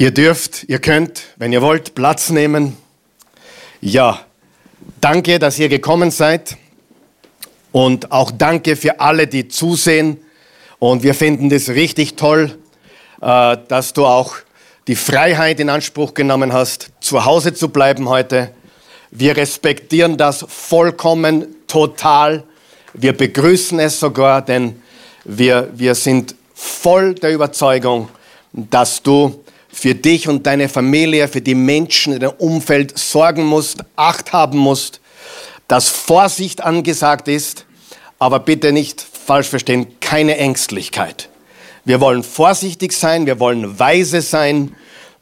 Ihr dürft, ihr könnt, wenn ihr wollt, Platz nehmen. Ja, danke, dass ihr gekommen seid. Und auch danke für alle, die zusehen. Und wir finden das richtig toll, äh, dass du auch die Freiheit in Anspruch genommen hast, zu Hause zu bleiben heute. Wir respektieren das vollkommen, total. Wir begrüßen es sogar, denn wir, wir sind voll der Überzeugung, dass du für dich und deine Familie, für die Menschen in deinem Umfeld sorgen musst, Acht haben musst, dass Vorsicht angesagt ist, aber bitte nicht falsch verstehen, keine Ängstlichkeit. Wir wollen vorsichtig sein, wir wollen weise sein,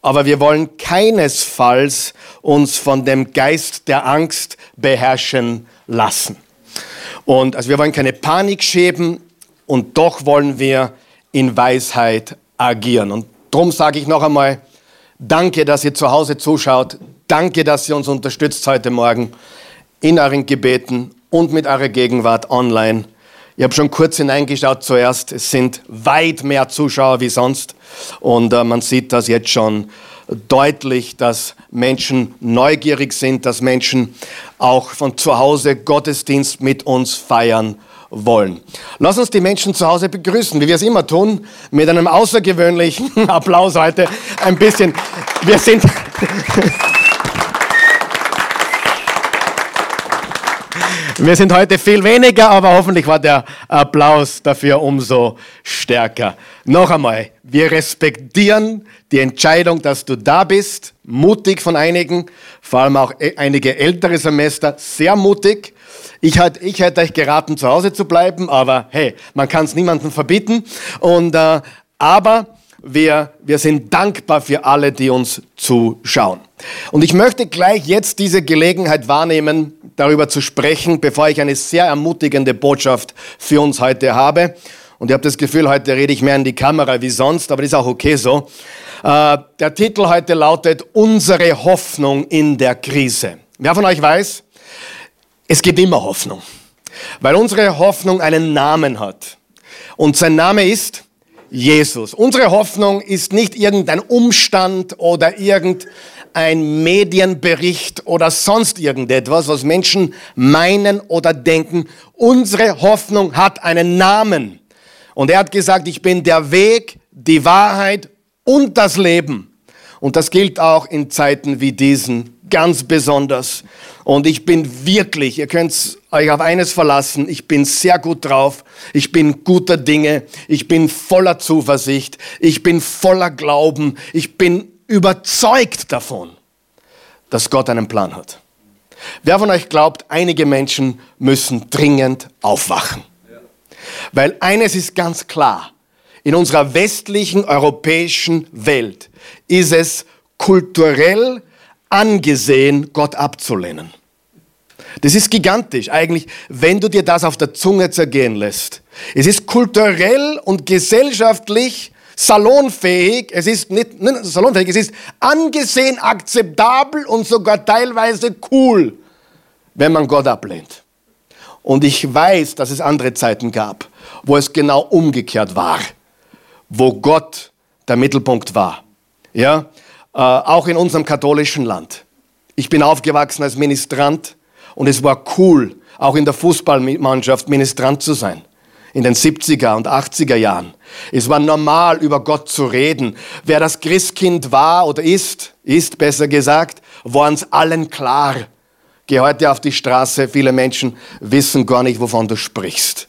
aber wir wollen keinesfalls uns von dem Geist der Angst beherrschen lassen. Und also wir wollen keine Panik schäben und doch wollen wir in Weisheit agieren. Und Drum sage ich noch einmal, danke, dass ihr zu Hause zuschaut. Danke, dass ihr uns unterstützt heute Morgen in euren Gebeten und mit eurer Gegenwart online. Ich habe schon kurz hineingeschaut zuerst. Es sind weit mehr Zuschauer wie sonst. Und äh, man sieht das jetzt schon deutlich, dass Menschen neugierig sind, dass Menschen auch von zu Hause Gottesdienst mit uns feiern wollen. Lass uns die Menschen zu Hause begrüßen, wie wir es immer tun, mit einem außergewöhnlichen Applaus heute. Ein bisschen, wir sind... Wir sind heute viel weniger, aber hoffentlich war der Applaus dafür umso stärker. Noch einmal, wir respektieren die Entscheidung, dass du da bist, mutig von einigen, vor allem auch e-, einige ältere Semester, sehr mutig. Ich hätte, hätte euch geraten, zu Hause zu bleiben, aber hey, man kann es niemandem verbieten. Und, äh, aber wir, wir sind dankbar für alle, die uns zuschauen. Und ich möchte gleich jetzt diese Gelegenheit wahrnehmen, darüber zu sprechen, bevor ich eine sehr ermutigende Botschaft für uns heute habe. Und ich habe das Gefühl, heute rede ich mehr in die Kamera wie sonst, aber das ist auch okay so. Äh, der Titel heute lautet Unsere Hoffnung in der Krise. Wer von euch weiß, es gibt immer Hoffnung, weil unsere Hoffnung einen Namen hat. Und sein Name ist Jesus. Unsere Hoffnung ist nicht irgendein Umstand oder irgendein Medienbericht oder sonst irgendetwas, was Menschen meinen oder denken. Unsere Hoffnung hat einen Namen. Und er hat gesagt, ich bin der Weg, die Wahrheit und das Leben. Und das gilt auch in Zeiten wie diesen ganz besonders. Und ich bin wirklich, ihr könnt euch auf eines verlassen, ich bin sehr gut drauf, ich bin guter Dinge, ich bin voller Zuversicht, ich bin voller Glauben, ich bin überzeugt davon, dass Gott einen Plan hat. Wer von euch glaubt, einige Menschen müssen dringend aufwachen? Weil eines ist ganz klar, in unserer westlichen europäischen Welt ist es kulturell angesehen, Gott abzulehnen. Das ist gigantisch eigentlich, wenn du dir das auf der Zunge zergehen lässt. Es ist kulturell und gesellschaftlich salonfähig, es ist nicht, nicht salonfähig, es ist angesehen, akzeptabel und sogar teilweise cool, wenn man Gott ablehnt. Und ich weiß, dass es andere Zeiten gab, wo es genau umgekehrt war, wo Gott der Mittelpunkt war. Ja, auch in unserem katholischen Land. Ich bin aufgewachsen als Ministrant und es war cool, auch in der Fußballmannschaft Ministrant zu sein. In den 70er und 80er Jahren. Es war normal, über Gott zu reden. Wer das Christkind war oder ist, ist besser gesagt, war uns allen klar. Geh heute auf die Straße, viele Menschen wissen gar nicht, wovon du sprichst.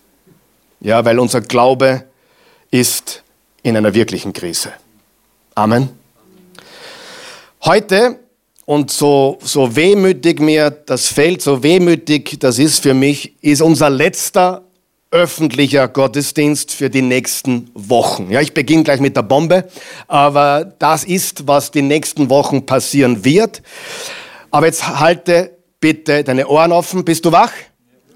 Ja, weil unser Glaube ist in einer wirklichen Krise. Amen. Heute, und so, so wehmütig mir das fällt, so wehmütig das ist für mich, ist unser letzter öffentlicher Gottesdienst für die nächsten Wochen. Ja, ich beginne gleich mit der Bombe, aber das ist, was die nächsten Wochen passieren wird. Aber jetzt halte bitte deine Ohren offen. Bist du wach?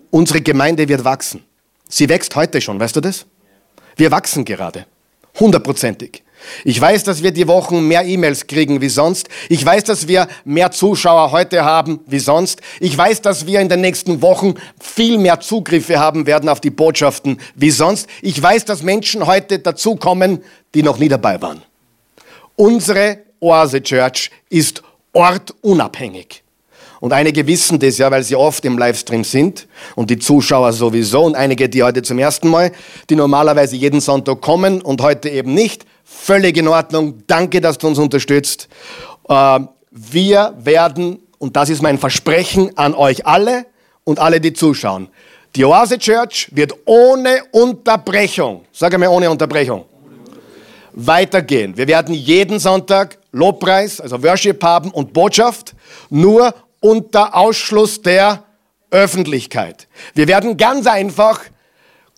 Unsere Gemeinde wird wachsen. Sie wächst heute schon, weißt du das? Wir wachsen gerade. Hundertprozentig. Ich weiß, dass wir die Wochen mehr E-Mails kriegen wie sonst. Ich weiß, dass wir mehr Zuschauer heute haben wie sonst. Ich weiß, dass wir in den nächsten Wochen viel mehr Zugriffe haben werden auf die Botschaften wie sonst. Ich weiß, dass Menschen heute dazukommen, die noch nie dabei waren. Unsere Oase Church ist ortunabhängig. Und einige wissen das ja, weil sie oft im Livestream sind und die Zuschauer sowieso und einige, die heute zum ersten Mal, die normalerweise jeden Sonntag kommen und heute eben nicht. Völlig in Ordnung. Danke, dass du uns unterstützt. Äh, wir werden, und das ist mein Versprechen an euch alle und alle, die zuschauen, die Oase Church wird ohne Unterbrechung, sage mir ohne Unterbrechung, weitergehen. Wir werden jeden Sonntag Lobpreis, also Worship haben und Botschaft, nur unter Ausschluss der Öffentlichkeit. Wir werden ganz einfach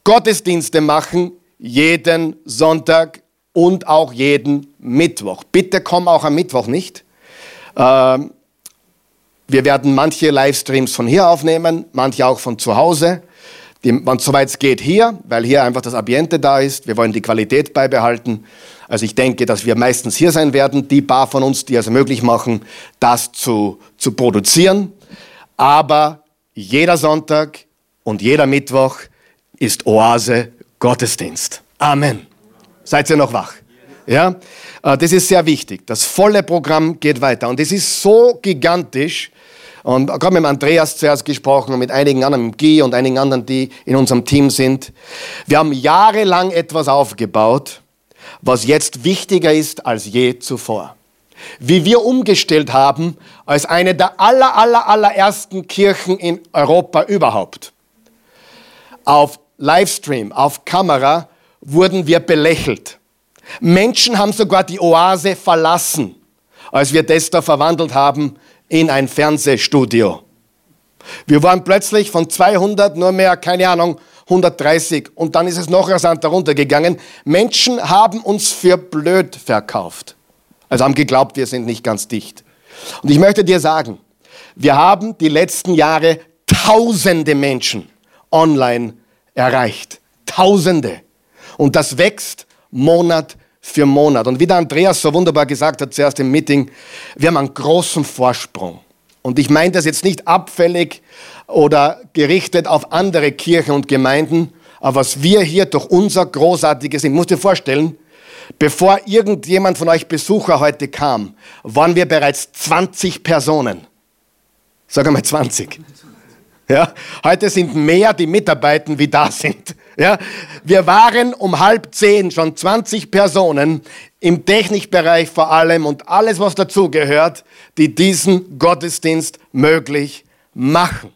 Gottesdienste machen, jeden Sonntag und auch jeden Mittwoch. Bitte komm auch am Mittwoch nicht. Ähm, wir werden manche Livestreams von hier aufnehmen, manche auch von zu Hause. Soweit es geht hier, weil hier einfach das Ambiente da ist. Wir wollen die Qualität beibehalten. Also ich denke, dass wir meistens hier sein werden, die paar von uns, die es möglich machen, das zu, zu produzieren. Aber jeder Sonntag und jeder Mittwoch ist Oase Gottesdienst. Amen. Seid ihr noch wach? Ja? Äh, das ist sehr wichtig. Das volle Programm geht weiter. Und es ist so gigantisch. Und gerade mit Andreas zuerst gesprochen und mit einigen anderen, mit Guy und einigen anderen, die in unserem Team sind. Wir haben jahrelang etwas aufgebaut, was jetzt wichtiger ist als je zuvor. Wie wir umgestellt haben als eine der aller, aller, allerersten Kirchen in Europa überhaupt. Auf Livestream, auf Kamera wurden wir belächelt. Menschen haben sogar die Oase verlassen, als wir das da verwandelt haben in ein Fernsehstudio. Wir waren plötzlich von 200 nur mehr, keine Ahnung, 130 und dann ist es noch rasanter runtergegangen. Menschen haben uns für blöd verkauft. Also haben geglaubt, wir sind nicht ganz dicht. Und ich möchte dir sagen, wir haben die letzten Jahre tausende Menschen online erreicht. Tausende. Und das wächst Monat für Monat. Und wie der Andreas so wunderbar gesagt hat zuerst im Meeting, wir haben einen großen Vorsprung. Und ich meine das jetzt nicht abfällig oder gerichtet auf andere Kirchen und Gemeinden, aber was wir hier durch unser großartiges, ich muss dir vorstellen, bevor irgendjemand von euch Besucher heute kam, waren wir bereits 20 Personen. Sag einmal 20. Ja, heute sind mehr die Mitarbeiter, wie da sind. Ja, wir waren um halb zehn schon 20 Personen im Technikbereich vor allem und alles, was dazugehört, die diesen Gottesdienst möglich machen.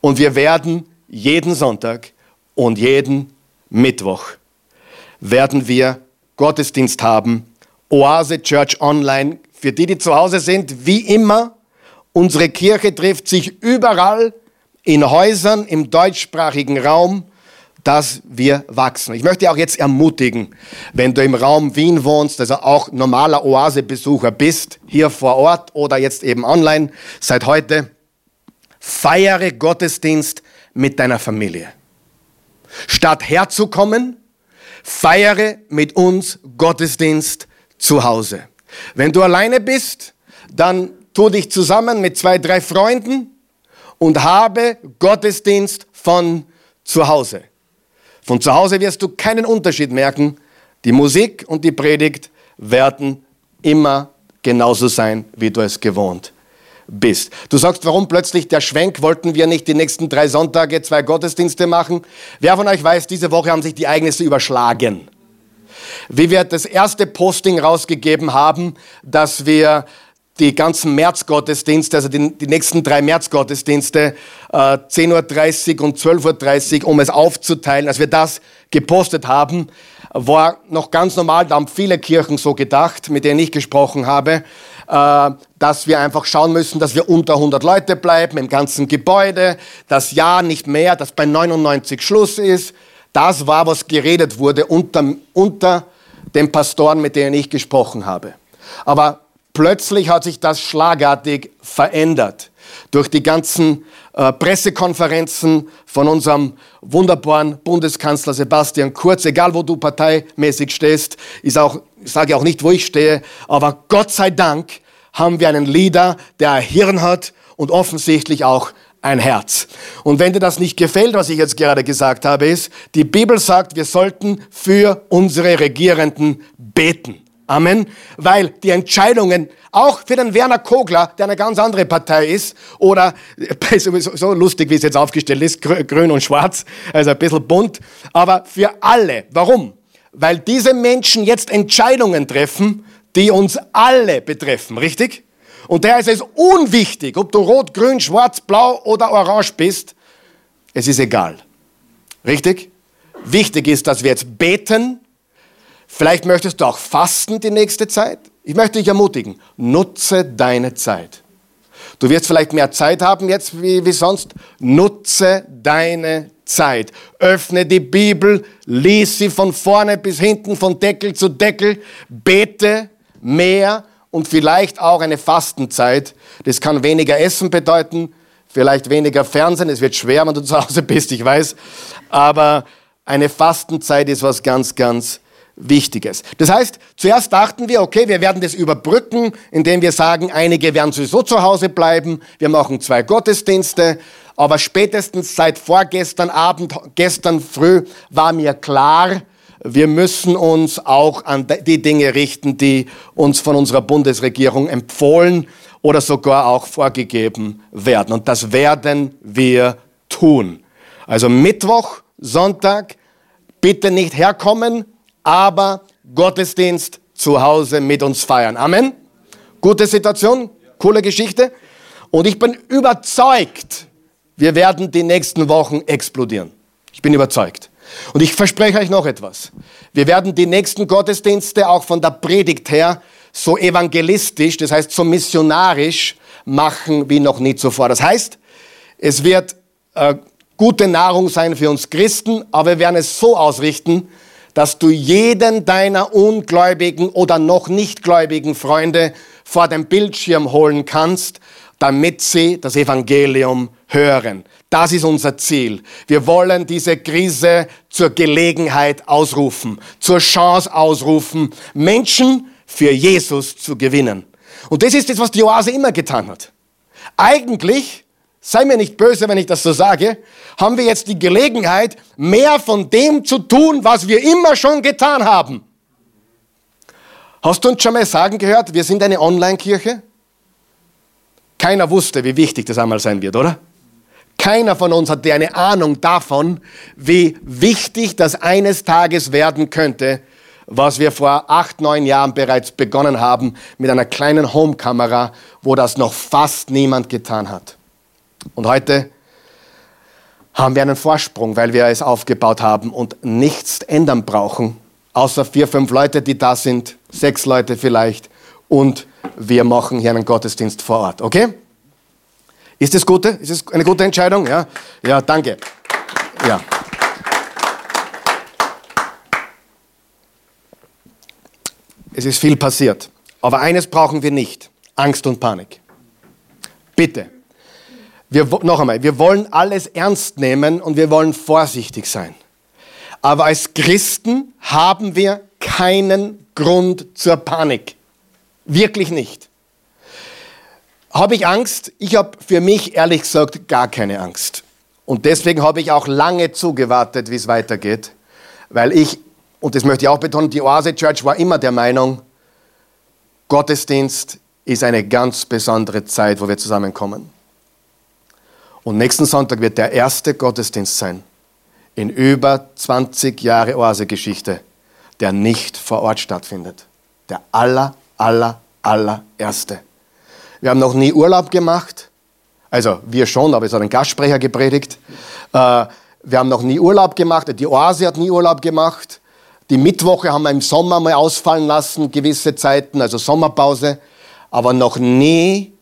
Und wir werden jeden Sonntag und jeden Mittwoch werden wir Gottesdienst haben. Oase Church Online. Für die, die zu Hause sind, wie immer Unsere Kirche trifft sich überall in Häusern im deutschsprachigen Raum, dass wir wachsen. Ich möchte auch jetzt ermutigen, wenn du im Raum Wien wohnst, also auch normaler Oase-Besucher bist, hier vor Ort oder jetzt eben online, seit heute, feiere Gottesdienst mit deiner Familie. Statt herzukommen, feiere mit uns Gottesdienst zu Hause. Wenn du alleine bist, dann tu dich zusammen mit zwei, drei Freunden und habe Gottesdienst von zu Hause. Von zu Hause wirst du keinen Unterschied merken. Die Musik und die Predigt werden immer genauso sein, wie du es gewohnt bist. Du sagst, warum plötzlich der Schwenk? Wollten wir nicht die nächsten drei Sonntage zwei Gottesdienste machen? Wer von euch weiß, diese Woche haben sich die Ereignisse überschlagen. Wie wir das erste Posting rausgegeben haben, dass wir die ganzen Märzgottesdienste, also die, die nächsten drei Märzgottesdienste, äh, 10.30 Uhr und 12.30 Uhr, um es aufzuteilen. Als wir das gepostet haben, war noch ganz normal, da haben viele Kirchen so gedacht, mit denen ich gesprochen habe, äh, dass wir einfach schauen müssen, dass wir unter 100 Leute bleiben im ganzen Gebäude, das Jahr nicht mehr, dass bei 99 Schluss ist. Das war, was geredet wurde unter, unter den Pastoren, mit denen ich gesprochen habe. Aber Plötzlich hat sich das schlagartig verändert. Durch die ganzen äh, Pressekonferenzen von unserem wunderbaren Bundeskanzler Sebastian Kurz, egal wo du parteimäßig stehst, ist auch, ich sage auch nicht, wo ich stehe, aber Gott sei Dank haben wir einen Leader, der ein Hirn hat und offensichtlich auch ein Herz. Und wenn dir das nicht gefällt, was ich jetzt gerade gesagt habe, ist, die Bibel sagt, wir sollten für unsere Regierenden beten. Amen. Weil die Entscheidungen, auch für den Werner Kogler, der eine ganz andere Partei ist, oder so lustig, wie es jetzt aufgestellt ist, grün und schwarz, also ein bisschen bunt, aber für alle. Warum? Weil diese Menschen jetzt Entscheidungen treffen, die uns alle betreffen, richtig? Und daher ist es unwichtig, ob du rot, grün, schwarz, blau oder orange bist. Es ist egal. Richtig? Wichtig ist, dass wir jetzt beten. Vielleicht möchtest du auch fasten die nächste Zeit. Ich möchte dich ermutigen, nutze deine Zeit. Du wirst vielleicht mehr Zeit haben jetzt wie, wie sonst. Nutze deine Zeit. Öffne die Bibel, lies sie von vorne bis hinten, von Deckel zu Deckel. Bete mehr und vielleicht auch eine Fastenzeit. Das kann weniger Essen bedeuten, vielleicht weniger Fernsehen. Es wird schwer, wenn du zu Hause bist, ich weiß. Aber eine Fastenzeit ist was ganz, ganz Wichtiges. Das heißt, zuerst dachten wir, okay, wir werden das überbrücken, indem wir sagen, einige werden sowieso zu Hause bleiben. Wir machen zwei Gottesdienste. Aber spätestens seit vorgestern Abend, gestern früh war mir klar, wir müssen uns auch an die Dinge richten, die uns von unserer Bundesregierung empfohlen oder sogar auch vorgegeben werden. Und das werden wir tun. Also Mittwoch, Sonntag, bitte nicht herkommen, aber Gottesdienst zu Hause mit uns feiern. Amen. Gute Situation, coole Geschichte. Und ich bin überzeugt, wir werden die nächsten Wochen explodieren. Ich bin überzeugt. Und ich verspreche euch noch etwas. Wir werden die nächsten Gottesdienste auch von der Predigt her so evangelistisch, das heißt so missionarisch machen wie noch nie zuvor. Das heißt, es wird äh, gute Nahrung sein für uns Christen, aber wir werden es so ausrichten, dass du jeden deiner ungläubigen oder noch nicht gläubigen Freunde vor dem Bildschirm holen kannst, damit sie das Evangelium hören. Das ist unser Ziel. Wir wollen diese Krise zur Gelegenheit ausrufen, zur Chance ausrufen, Menschen für Jesus zu gewinnen. Und das ist das, was die Oase immer getan hat. Eigentlich, sei mir nicht böse, wenn ich das so sage, haben wir jetzt die Gelegenheit, mehr von dem zu tun, was wir immer schon getan haben. Hast du uns schon mal sagen gehört, wir sind eine Online-Kirche? Keiner wusste, wie wichtig das einmal sein wird, oder? Keiner von uns hatte eine Ahnung davon, wie wichtig das eines Tages werden könnte, was wir vor acht, neun Jahren bereits begonnen haben mit einer kleinen Homekamera, wo das noch fast niemand getan hat. Und heute haben wir einen Vorsprung, weil wir es aufgebaut haben und nichts ändern brauchen, außer vier, fünf Leute, die da sind, sechs Leute vielleicht, und wir machen hier einen Gottesdienst vor Ort. Okay? Ist das gute? Ist das eine gute Entscheidung? Ja, ja, danke. Ja. Es ist viel passiert. Aber eines brauchen wir nicht. Angst und Panik. Bitte. Wir, noch einmal, wir wollen alles ernst nehmen und wir wollen vorsichtig sein. Aber als Christen haben wir keinen Grund zur Panik. Wirklich nicht. Habe ich Angst? Ich habe für mich ehrlich gesagt gar keine Angst. Und deswegen habe ich auch lange zugewartet, wie es weitergeht, weil ich, und das möchte ich auch betonen, die Oase Church war immer der Meinung, Gottesdienst ist eine ganz besondere Zeit, wo wir zusammenkommen. Und nächsten Sonntag wird der erste Gottesdienst sein in über 20 Jahre Oase-Geschichte, der nicht vor Ort stattfindet. Der aller, aller, allererste. Wir haben noch nie Urlaub gemacht. Also wir schon, aber es hat ein Gastsprecher gepredigt. Äh, wir haben noch nie Urlaub gemacht. Die Oase hat nie Urlaub gemacht. Die Mittwoche haben wir im Sommer mal ausfallen lassen, gewisse Zeiten, also Sommerpause. Aber noch nie,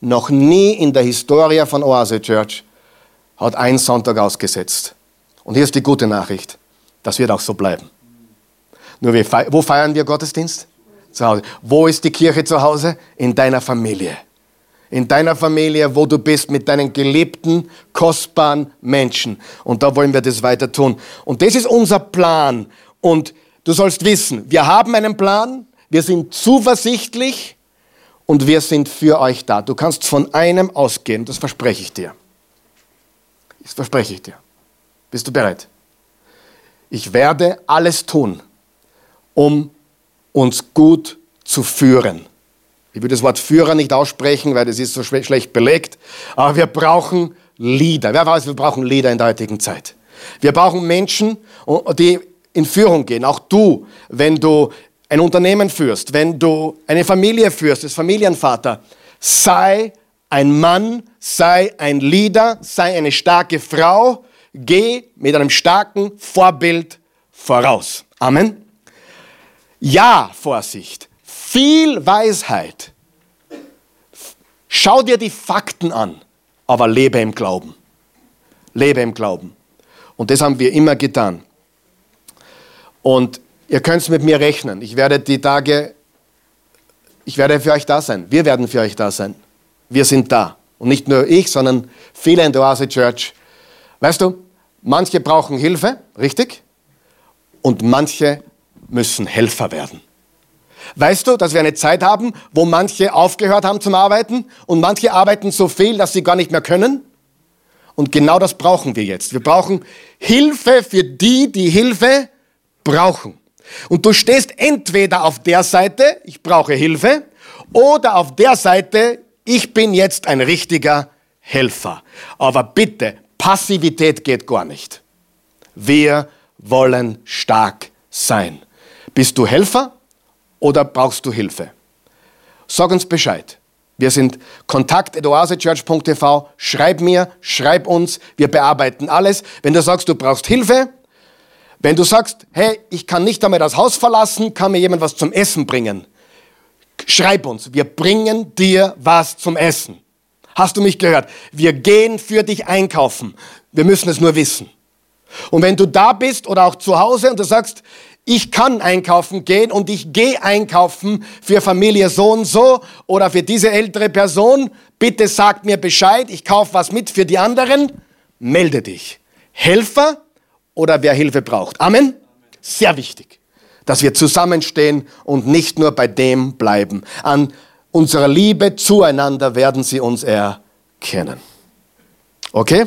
noch nie in der Historie von Oase Church hat ein Sonntag ausgesetzt. Und hier ist die gute Nachricht. Das wird auch so bleiben. Nur wo feiern wir Gottesdienst? zu Hause. Wo ist die Kirche zu Hause? In deiner Familie. In deiner Familie, wo du bist, mit deinen geliebten, kostbaren Menschen. Und da wollen wir das weiter tun. Und das ist unser Plan. Und du sollst wissen, wir haben einen Plan, wir sind zuversichtlich und wir sind für euch da. Du kannst von einem ausgehen, das verspreche ich dir. Das verspreche ich dir. Bist du bereit? Ich werde alles tun, um uns gut zu führen. Ich will das Wort Führer nicht aussprechen, weil das ist so schlecht belegt. Aber wir brauchen Leader. Wer weiß, wir brauchen Leader in der heutigen Zeit. Wir brauchen Menschen, die in Führung gehen. Auch du, wenn du ein Unternehmen führst, wenn du eine Familie führst, als Familienvater, sei ein Mann, sei ein Leader, sei eine starke Frau, geh mit einem starken Vorbild voraus. Amen. Ja, Vorsicht, viel Weisheit. Schau dir die Fakten an, aber lebe im Glauben. Lebe im Glauben. Und das haben wir immer getan. Und ihr könnt mit mir rechnen. Ich werde die Tage, ich werde für euch da sein. Wir werden für euch da sein. Wir sind da. Und nicht nur ich, sondern viele in der Oase Church. Weißt du, manche brauchen Hilfe, richtig? Und manche müssen Helfer werden. Weißt du, dass wir eine Zeit haben, wo manche aufgehört haben zum Arbeiten und manche arbeiten so viel, dass sie gar nicht mehr können? Und genau das brauchen wir jetzt. Wir brauchen Hilfe für die, die Hilfe brauchen. Und du stehst entweder auf der Seite, ich brauche Hilfe, oder auf der Seite, ich bin jetzt ein richtiger Helfer. Aber bitte, Passivität geht gar nicht. Wir wollen stark sein. Bist du Helfer oder brauchst du Hilfe? Sag uns Bescheid. Wir sind kontakt.oasechurch.tv. Schreib mir, schreib uns. Wir bearbeiten alles. Wenn du sagst, du brauchst Hilfe, wenn du sagst, hey, ich kann nicht einmal das Haus verlassen, kann mir jemand was zum Essen bringen. Schreib uns. Wir bringen dir was zum Essen. Hast du mich gehört? Wir gehen für dich einkaufen. Wir müssen es nur wissen. Und wenn du da bist oder auch zu Hause und du sagst, ich kann einkaufen gehen und ich gehe einkaufen für Familie so und so oder für diese ältere Person. Bitte sag mir Bescheid, ich kaufe was mit für die anderen. Melde dich. Helfer oder wer Hilfe braucht. Amen. Sehr wichtig, dass wir zusammenstehen und nicht nur bei dem bleiben. An unserer Liebe zueinander werden sie uns erkennen. Okay?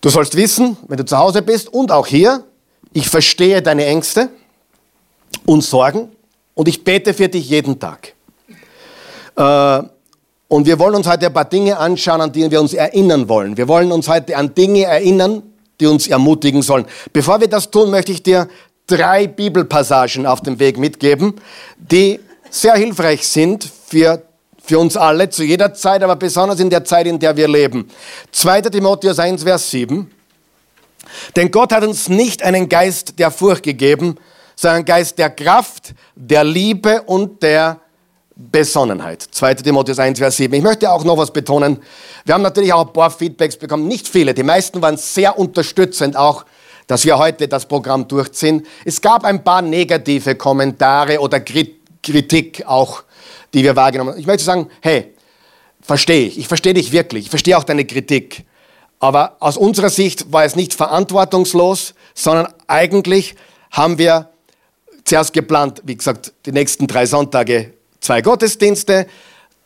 Du sollst wissen, wenn du zu Hause bist und auch hier, ich verstehe deine Ängste und Sorgen und ich bete für dich jeden Tag. Äh, und wir wollen uns heute ein paar Dinge anschauen, an die wir uns erinnern wollen. Wir wollen uns heute an Dinge erinnern, die uns ermutigen sollen. Bevor wir das tun, möchte ich dir drei Bibelpassagen auf dem Weg mitgeben, die sehr hilfreich sind für, für uns alle, zu jeder Zeit, aber besonders in der Zeit, in der wir leben. 2. Timotheus 1, Vers 7. Denn Gott hat uns nicht einen Geist der Furcht gegeben, sondern Geist der Kraft, der Liebe und der Besonnenheit. 2. Timotheus 1, Vers 7. Ich möchte auch noch was betonen. Wir haben natürlich auch ein paar Feedbacks bekommen, nicht viele. Die meisten waren sehr unterstützend, auch dass wir heute das Programm durchziehen. Es gab ein paar negative Kommentare oder Kritik auch, die wir wahrgenommen haben. Ich möchte sagen, hey, verstehe ich. Ich verstehe dich wirklich. Ich verstehe auch deine Kritik. Aber aus unserer Sicht war es nicht verantwortungslos, sondern eigentlich haben wir zuerst geplant, wie gesagt, die nächsten drei Sonntage zwei Gottesdienste.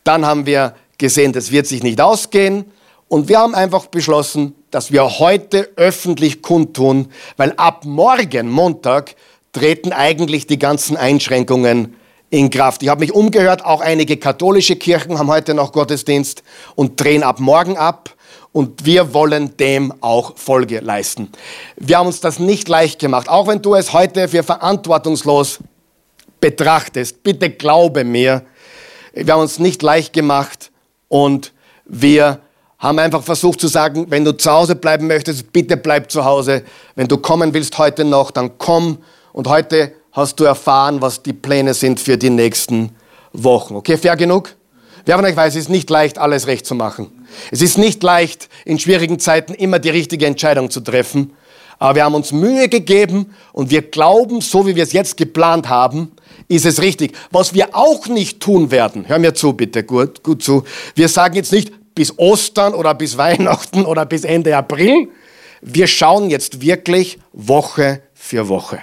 Dann haben wir gesehen, das wird sich nicht ausgehen. Und wir haben einfach beschlossen, dass wir heute öffentlich kundtun, weil ab morgen, Montag, treten eigentlich die ganzen Einschränkungen in Kraft. Ich habe mich umgehört, auch einige katholische Kirchen haben heute noch Gottesdienst und drehen ab morgen ab und wir wollen dem auch Folge leisten. Wir haben uns das nicht leicht gemacht, auch wenn du es heute für verantwortungslos betrachtest. Bitte glaube mir, wir haben uns nicht leicht gemacht und wir haben einfach versucht zu sagen, wenn du zu Hause bleiben möchtest, bitte bleib zu Hause. Wenn du kommen willst heute noch, dann komm. Und heute hast du erfahren, was die Pläne sind für die nächsten Wochen. Okay, fair genug? Wer von euch weiß, es ist nicht leicht, alles recht zu machen. Es ist nicht leicht, in schwierigen Zeiten immer die richtige Entscheidung zu treffen. Aber wir haben uns Mühe gegeben und wir glauben, so wie wir es jetzt geplant haben, ist es richtig. Was wir auch nicht tun werden, hör mir zu bitte, gut, gut zu. Wir sagen jetzt nicht bis Ostern oder bis Weihnachten oder bis Ende April. Wir schauen jetzt wirklich Woche für Woche.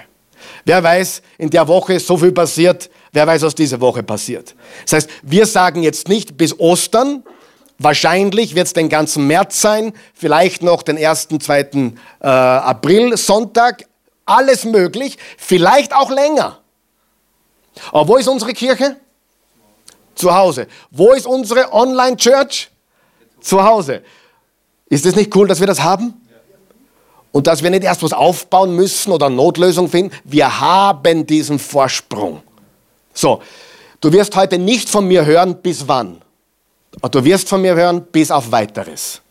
Wer weiß, in der Woche ist so viel passiert, wer weiß, was diese Woche passiert. Das heißt, wir sagen jetzt nicht bis Ostern, wahrscheinlich wird es den ganzen März sein, vielleicht noch den ersten, zweiten äh, April, Sonntag, alles möglich, vielleicht auch länger. Aber wo ist unsere Kirche? Zu Hause. Wo ist unsere Online-Church? Zu Hause. Ist es nicht cool, dass wir das haben? Und dass wir nicht erst was aufbauen müssen oder Notlösung finden. Wir haben diesen Vorsprung. So, du wirst heute nicht von mir hören, bis wann. Du wirst von mir hören, bis auf weiteres.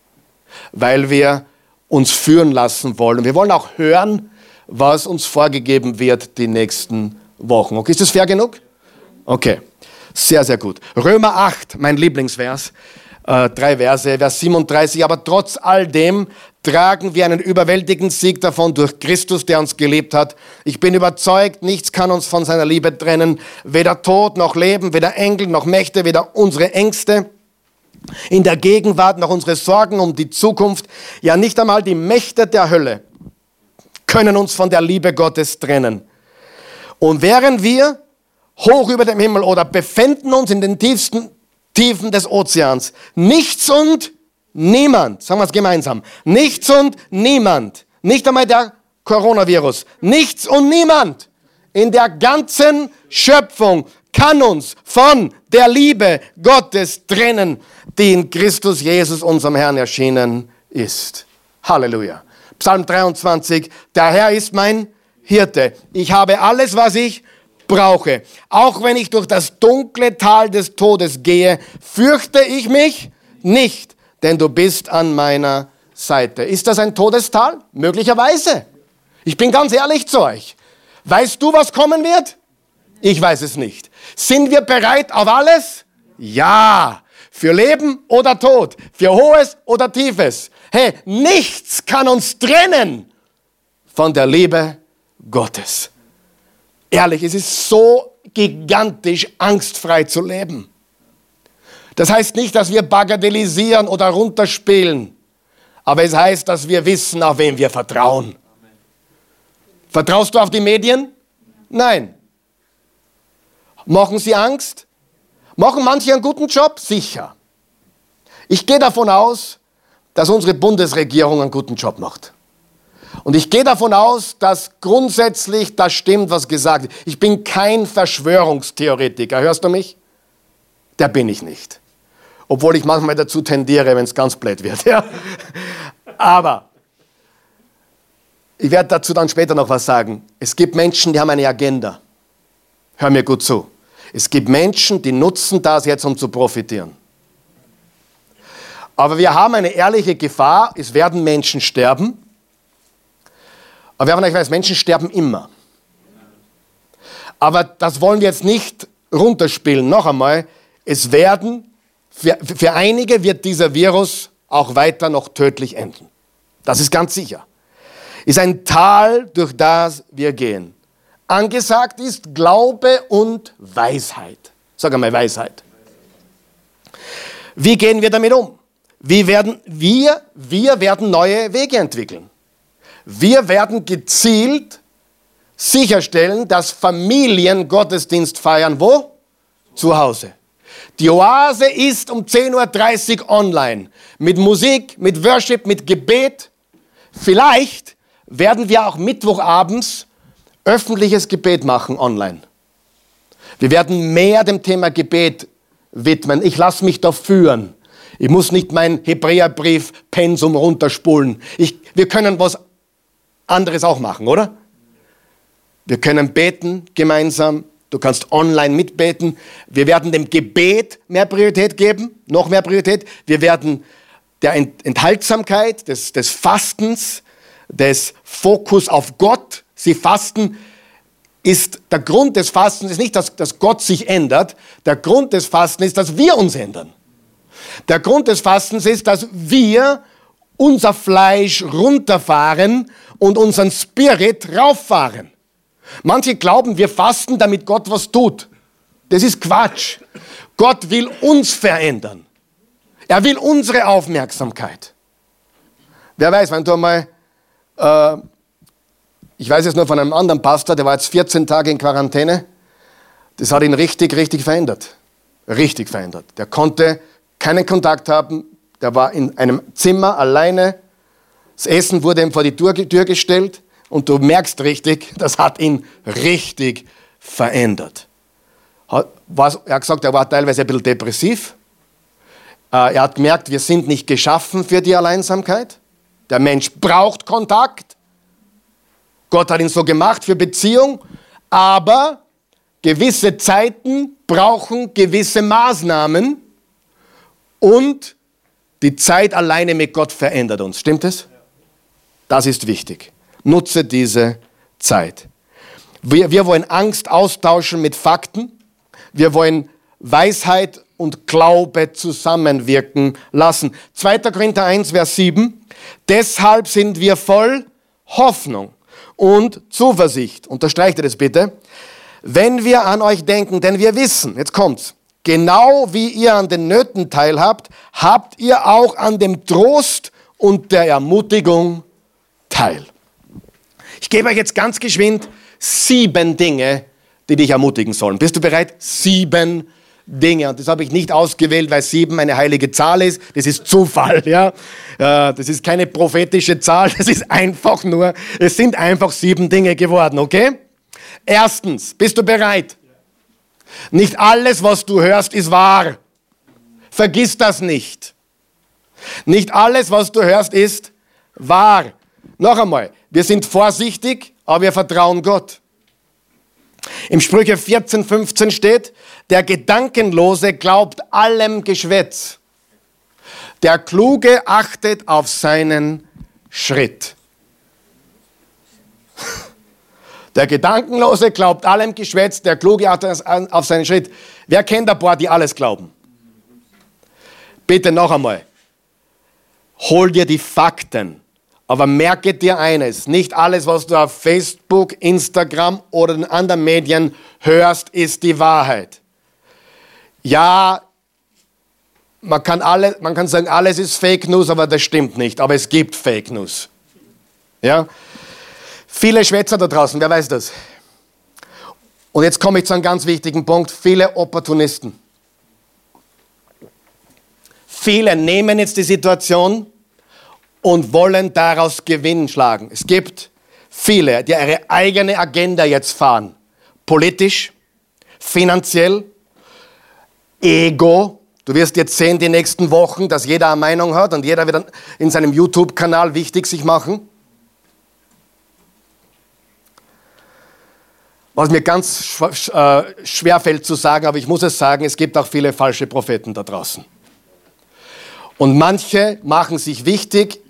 Weil wir uns führen lassen wollen. Wir wollen auch hören, was uns vorgegeben wird die nächsten Wochen. Okay, ist das fair genug? Okay, sehr, sehr gut. Römer 8, mein Lieblingsvers. Äh, drei Verse, Vers 37. Aber trotz all dem tragen wir einen überwältigenden Sieg davon durch Christus, der uns gelebt hat. Ich bin überzeugt, nichts kann uns von seiner Liebe trennen. Weder Tod noch Leben, weder Engel noch Mächte, weder unsere Ängste in der Gegenwart noch unsere Sorgen um die Zukunft. Ja, nicht einmal die Mächte der Hölle können uns von der Liebe Gottes trennen. Und während wir hoch über dem Himmel oder befinden uns in den tiefsten Tiefen des Ozeans, nichts und niemand, sagen wir es gemeinsam, nichts und niemand, nicht einmal der Coronavirus, nichts und niemand in der ganzen Schöpfung kann uns von der Liebe Gottes trennen, die in Christus Jesus, unserem Herrn, erschienen ist. Halleluja. Psalm 23, der Herr ist mein Hirte. Ich habe alles, was ich brauche. Auch wenn ich durch das dunkle Tal des Todes gehe, fürchte ich mich nicht, denn du bist an meiner Seite. Ist das ein Todestal? Möglicherweise. Ich bin ganz ehrlich zu euch. Weißt du, was kommen wird? Ich weiß es nicht. Sind wir bereit auf alles? Ja. Für Leben oder Tod, für Hohes oder Tiefes. Hey, nichts kann uns trennen von der Liebe Gottes. Ehrlich, es ist so gigantisch angstfrei zu leben. Das heißt nicht, dass wir bagatellisieren oder runterspielen, aber es heißt, dass wir wissen, auf wen wir vertrauen. Vertraust du auf die Medien? Nein. Machen sie Angst? Machen manche einen guten Job? Sicher. Ich gehe davon aus, dass unsere Bundesregierung einen guten Job macht. Und ich gehe davon aus, dass grundsätzlich das stimmt, was gesagt wird. Ich bin kein Verschwörungstheoretiker. Hörst du mich? Der bin ich nicht. Obwohl ich manchmal dazu tendiere, wenn es ganz blöd wird. Ja? Aber ich werde dazu dann später noch was sagen. Es gibt Menschen, die haben eine Agenda. Hör mir gut zu. Es gibt Menschen, die nutzen das jetzt, um zu profitieren. Aber wir haben eine ehrliche Gefahr, es werden Menschen sterben. Aber wir haben euch weiß, Menschen sterben immer. Aber das wollen wir jetzt nicht runterspielen. Noch einmal, es werden, für, für einige wird dieser Virus auch weiter noch tödlich enden. Das ist ganz sicher. Ist ein Tal, durch das wir gehen. Angesagt ist Glaube und Weisheit. Sag einmal Weisheit. Wie gehen wir damit um? Wie werden wir, wir werden neue Wege entwickeln. Wir werden gezielt sicherstellen, dass Familien Gottesdienst feiern. Wo? Zu Hause. Die Oase ist um 10.30 Uhr online. Mit Musik, mit Worship, mit Gebet. Vielleicht werden wir auch Mittwochabends öffentliches Gebet machen online. Wir werden mehr dem Thema Gebet widmen. Ich lasse mich da führen. Ich muss nicht mein Hebräerbrief-Pensum runterspulen. Ich, wir können was anderes auch machen, oder? Wir können beten gemeinsam. Du kannst online mitbeten. Wir werden dem Gebet mehr Priorität geben, noch mehr Priorität. Wir werden der Enthaltsamkeit, des, des Fastens, des Fokus auf Gott Sie fasten ist, der Grund des Fastens ist nicht, dass, dass Gott sich ändert. Der Grund des Fastens ist, dass wir uns ändern. Der Grund des Fastens ist, dass wir unser Fleisch runterfahren und unseren Spirit rauffahren. Manche glauben, wir fasten, damit Gott was tut. Das ist Quatsch. Gott will uns verändern. Er will unsere Aufmerksamkeit. Wer weiß, wenn du einmal äh, ich weiß es nur von einem anderen Pastor, der war jetzt 14 Tage in Quarantäne. Das hat ihn richtig, richtig verändert. Richtig verändert. Der konnte keinen Kontakt haben. Der war in einem Zimmer alleine. Das Essen wurde ihm vor die Tür, gestellt. Und du merkst richtig, das hat ihn richtig verändert. er hat gesagt, er war teilweise ein bisschen depressiv. Äh, er hat gemerkt, wir sind nicht geschaffen für die Alleinsamkeit. Der Mensch braucht Kontakt. Gott hat ihn so gemacht für Beziehung. Aber gewisse Zeiten brauchen gewisse Maßnahmen und die Zeit alleine mit Gott verändert uns. Stimmt es? Das ist wichtig. Nutze diese Zeit. Wir, wir wollen Angst austauschen mit Fakten. Wir wollen Weisheit und Glaube zusammenwirken lassen. 2. Korinther 1, Vers 7. Deshalb sind wir voll Hoffnung und Zuversicht. Unterstreicht ihr das bitte? Wenn wir an euch denken, denn wir wissen, jetzt kommt's, genau wie ihr an den Nöten teilhabt, habt ihr auch an dem Trost und der Ermutigung teil. Ich gebe euch jetzt ganz geschwind sieben Dinge, die dich ermutigen sollen. Bist du bereit? Sieben Dinge. Und das habe ich nicht ausgewählt, weil sieben eine heilige Zahl ist. Das ist Zufall. Ja? Äh, das ist keine prophetische Zahl. Das ist einfach nur, es sind einfach sieben Dinge geworden. Okay? Erstens, bist du bereit? Nicht alles, was du hörst, ist wahr. Vergiss das nicht. Nicht alles, was du hörst, ist wahr. Noch einmal, wir sind vorsichtig, aber wir vertrauen Gott. Im Sprüche 14, 15 steht, der Gedankenlose glaubt allem Geschwätz. Der Kluge achtet auf seinen Schritt. Der Gedankenlose glaubt allem Geschwätz, der Kluge achtet auf seinen Schritt. Wer kennt ein paar, die alles glauben? Bitte noch einmal. Hol dir die Fakten. Aber merke dir eines, nicht alles, was du auf Facebook, Instagram oder in anderen Medien hörst, ist die Wahrheit. Ja, man kann, alle, man kann sagen, alles ist Fake News, aber das stimmt nicht. Aber es gibt Fake News. Ja? Viele Schwätzer da draußen, wer weiß das? Und jetzt komme ich zu einem ganz wichtigen Punkt. Viele Opportunisten. Viele nehmen jetzt die Situation und wollen daraus Gewinn schlagen. Es gibt viele, die ihre eigene Agenda jetzt fahren. Politisch, finanziell, Ego. Du wirst jetzt sehen die nächsten Wochen, dass jeder eine Meinung hat und jeder wird in seinem YouTube-Kanal wichtig sich machen. Was mir ganz äh, schwer fällt zu sagen, aber ich muss es sagen, es gibt auch viele falsche Propheten da draußen. Und manche machen sich wichtig,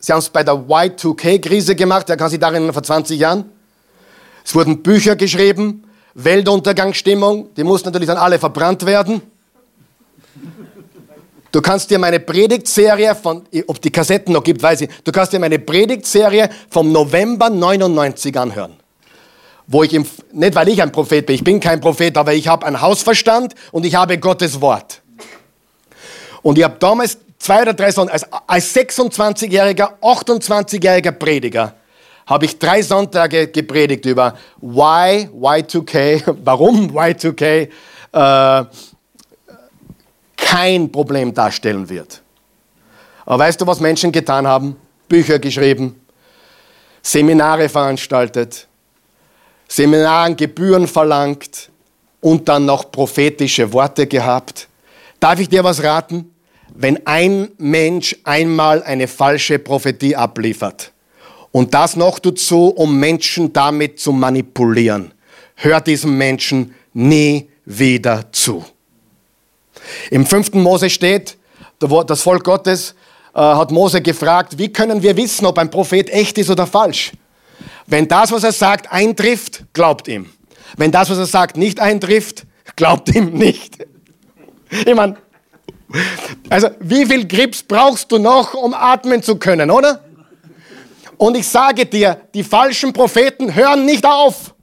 Sie haben es bei der Y2K-Krise gemacht, wer kann sich erinnern, vor 20 Jahren? Es wurden Bücher geschrieben, Weltuntergangsstimmung, die mussten natürlich dann alle verbrannt werden. Du kannst dir meine Predigtserie von, ob die Kassetten noch gibt, weiß ich, du kannst dir meine Predigtserie vom November 99 anhören. Wo ich, im, nicht weil ich ein Prophet bin, ich bin kein Prophet, aber ich habe einen Hausverstand und ich habe Gottes Wort. Und ich habe damals zwei oder drei Sonntage, als, als 26-jähriger, 28-jähriger Prediger, habe ich drei Sonntage gepredigt über Why Y2K, warum Y2K äh, kein Problem darstellen wird. Aber weißt du, was Menschen getan haben? Bücher geschrieben, Seminare veranstaltet, Seminaren Gebühren verlangt und dann noch prophetische Worte gehabt. Darf ich dir was raten? Wenn ein Mensch einmal eine falsche Prophetie abliefert und das noch dazu, um Menschen damit zu manipulieren, hört diesem Menschen nie wieder zu. Im fünften Mose steht, das Volk Gottes äh, hat Mose gefragt, wie können wir wissen, ob ein Prophet echt ist oder falsch? Wenn das, was er sagt, eintrifft, glaubt ihm. Wenn das, was er sagt, nicht eintrifft, glaubt ihm nicht. Ich meine, also, wie viel Grips brauchst du noch, um atmen zu können, oder? Und ich sage dir, die falschen Propheten hören nicht auf.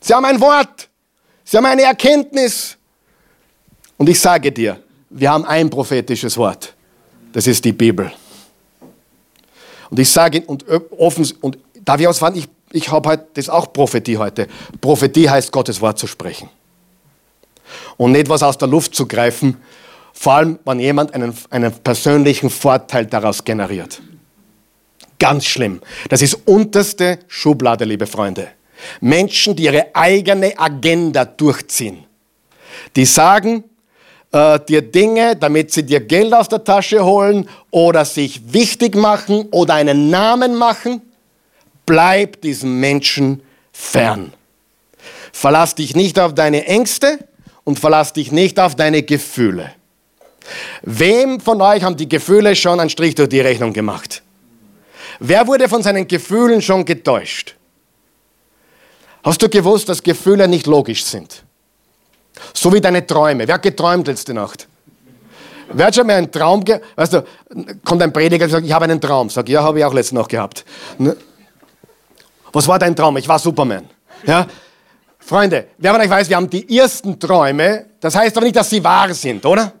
Sie haben ein Wort. Sie haben eine Erkenntnis. Und ich sage dir, wir haben ein prophetisches Wort. Das ist die Bibel. Und ich sage, und offen, und darf ich ausfahren? Ich, ich habe heute, das ist auch Prophetie heute. Prophetie heißt, Gottes Wort zu sprechen. Und nicht was aus der Luft zu greifen, vor allem, wenn jemand einen, einen persönlichen Vorteil daraus generiert. Ganz schlimm. Das ist unterste Schublade, liebe Freunde. Menschen, die ihre eigene Agenda durchziehen. Die sagen äh, dir Dinge, damit sie dir Geld aus der Tasche holen oder sich wichtig machen oder einen Namen machen. Bleib diesen Menschen fern. Verlass dich nicht auf deine Ängste und verlass dich nicht auf deine Gefühle. Wem von euch haben die Gefühle schon einen Strich durch die Rechnung gemacht? Wer wurde von seinen Gefühlen schon getäuscht? Hast du gewusst, dass Gefühle nicht logisch sind? So wie deine Träume. Wer hat geträumt letzte Nacht? Wer hat schon mal einen Traum gehabt? Weißt du, kommt ein Prediger und sagt, ich habe einen Traum. Sag, ja, habe ich auch letzte Nacht gehabt. Ne? Was war dein Traum? Ich war Superman. Ja? Freunde, wer von euch weiß, wir haben die ersten Träume. Das heißt aber nicht, dass sie wahr sind, oder?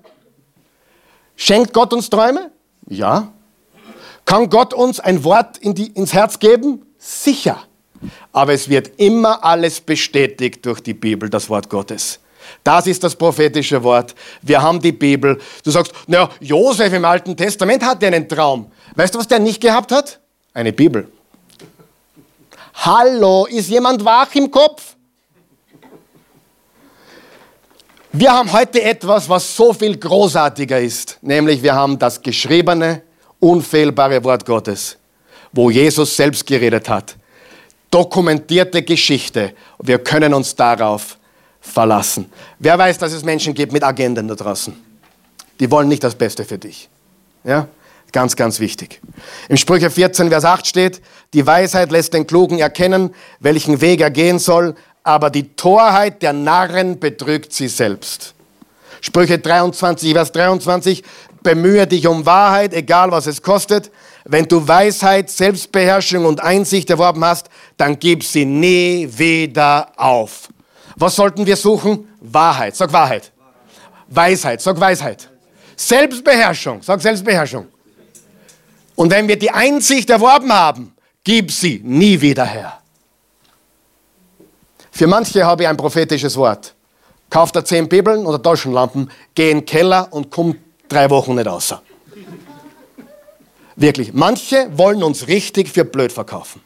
Schenkt Gott uns Träume? Ja. Kann Gott uns ein Wort in die, ins Herz geben? Sicher. Aber es wird immer alles bestätigt durch die Bibel, das Wort Gottes. Das ist das prophetische Wort. Wir haben die Bibel. Du sagst, naja, Josef im Alten Testament hatte einen Traum. Weißt du, was der nicht gehabt hat? Eine Bibel. Hallo, ist jemand wach im Kopf? Wir haben heute etwas, was so viel großartiger ist, nämlich wir haben das geschriebene, unfehlbare Wort Gottes, wo Jesus selbst geredet hat. Dokumentierte Geschichte. Wir können uns darauf verlassen. Wer weiß, dass es Menschen gibt mit Agenden da draußen? Die wollen nicht das Beste für dich. Ja? Ganz, ganz wichtig. Im Sprüche 14, Vers 8 steht, die Weisheit lässt den Klugen erkennen, welchen Weg er gehen soll, aber die Torheit der Narren betrügt sie selbst. Sprüche 23, Vers 23, bemühe dich um Wahrheit, egal was es kostet. Wenn du Weisheit, Selbstbeherrschung und Einsicht erworben hast, dann gib sie nie wieder auf. Was sollten wir suchen? Wahrheit. Sag Wahrheit. Weisheit. Sag Weisheit. Selbstbeherrschung. Sag Selbstbeherrschung. Und wenn wir die Einsicht erworben haben, gib sie nie wieder her. Für manche habe ich ein prophetisches Wort. Kauf dir zehn Bibeln oder Taschenlampen, geh in den Keller und komm drei Wochen nicht raus. Wirklich. Manche wollen uns richtig für blöd verkaufen.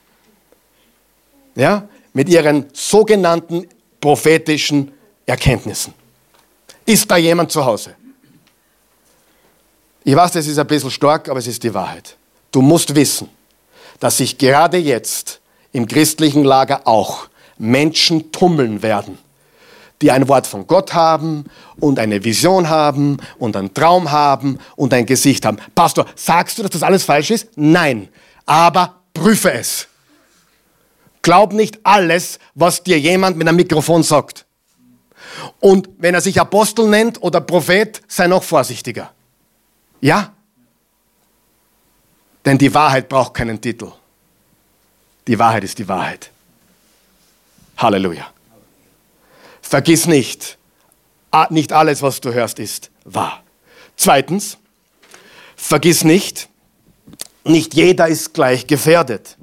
Ja? Mit ihren sogenannten prophetischen Erkenntnissen. Ist da jemand zu Hause? Ich weiß, das ist ein bisschen stark, aber es ist die Wahrheit. Du musst wissen, dass sich gerade jetzt im christlichen Lager auch Menschen tummeln werden, die ein Wort von Gott haben und eine Vision haben und einen Traum haben und ein Gesicht haben. Pastor, sagst du, dass das alles falsch ist? Nein, aber prüfe es. Glaub nicht alles, was dir jemand mit einem Mikrofon sagt. Und wenn er sich Apostel nennt oder Prophet, sei noch vorsichtiger. Ja? Denn die Wahrheit braucht keinen Titel. Die Wahrheit ist die Wahrheit. Halleluja. Vergiss nicht, nicht alles, was du hörst, ist wahr. Zweitens, vergiss nicht, nicht jeder ist gleich gefährdet.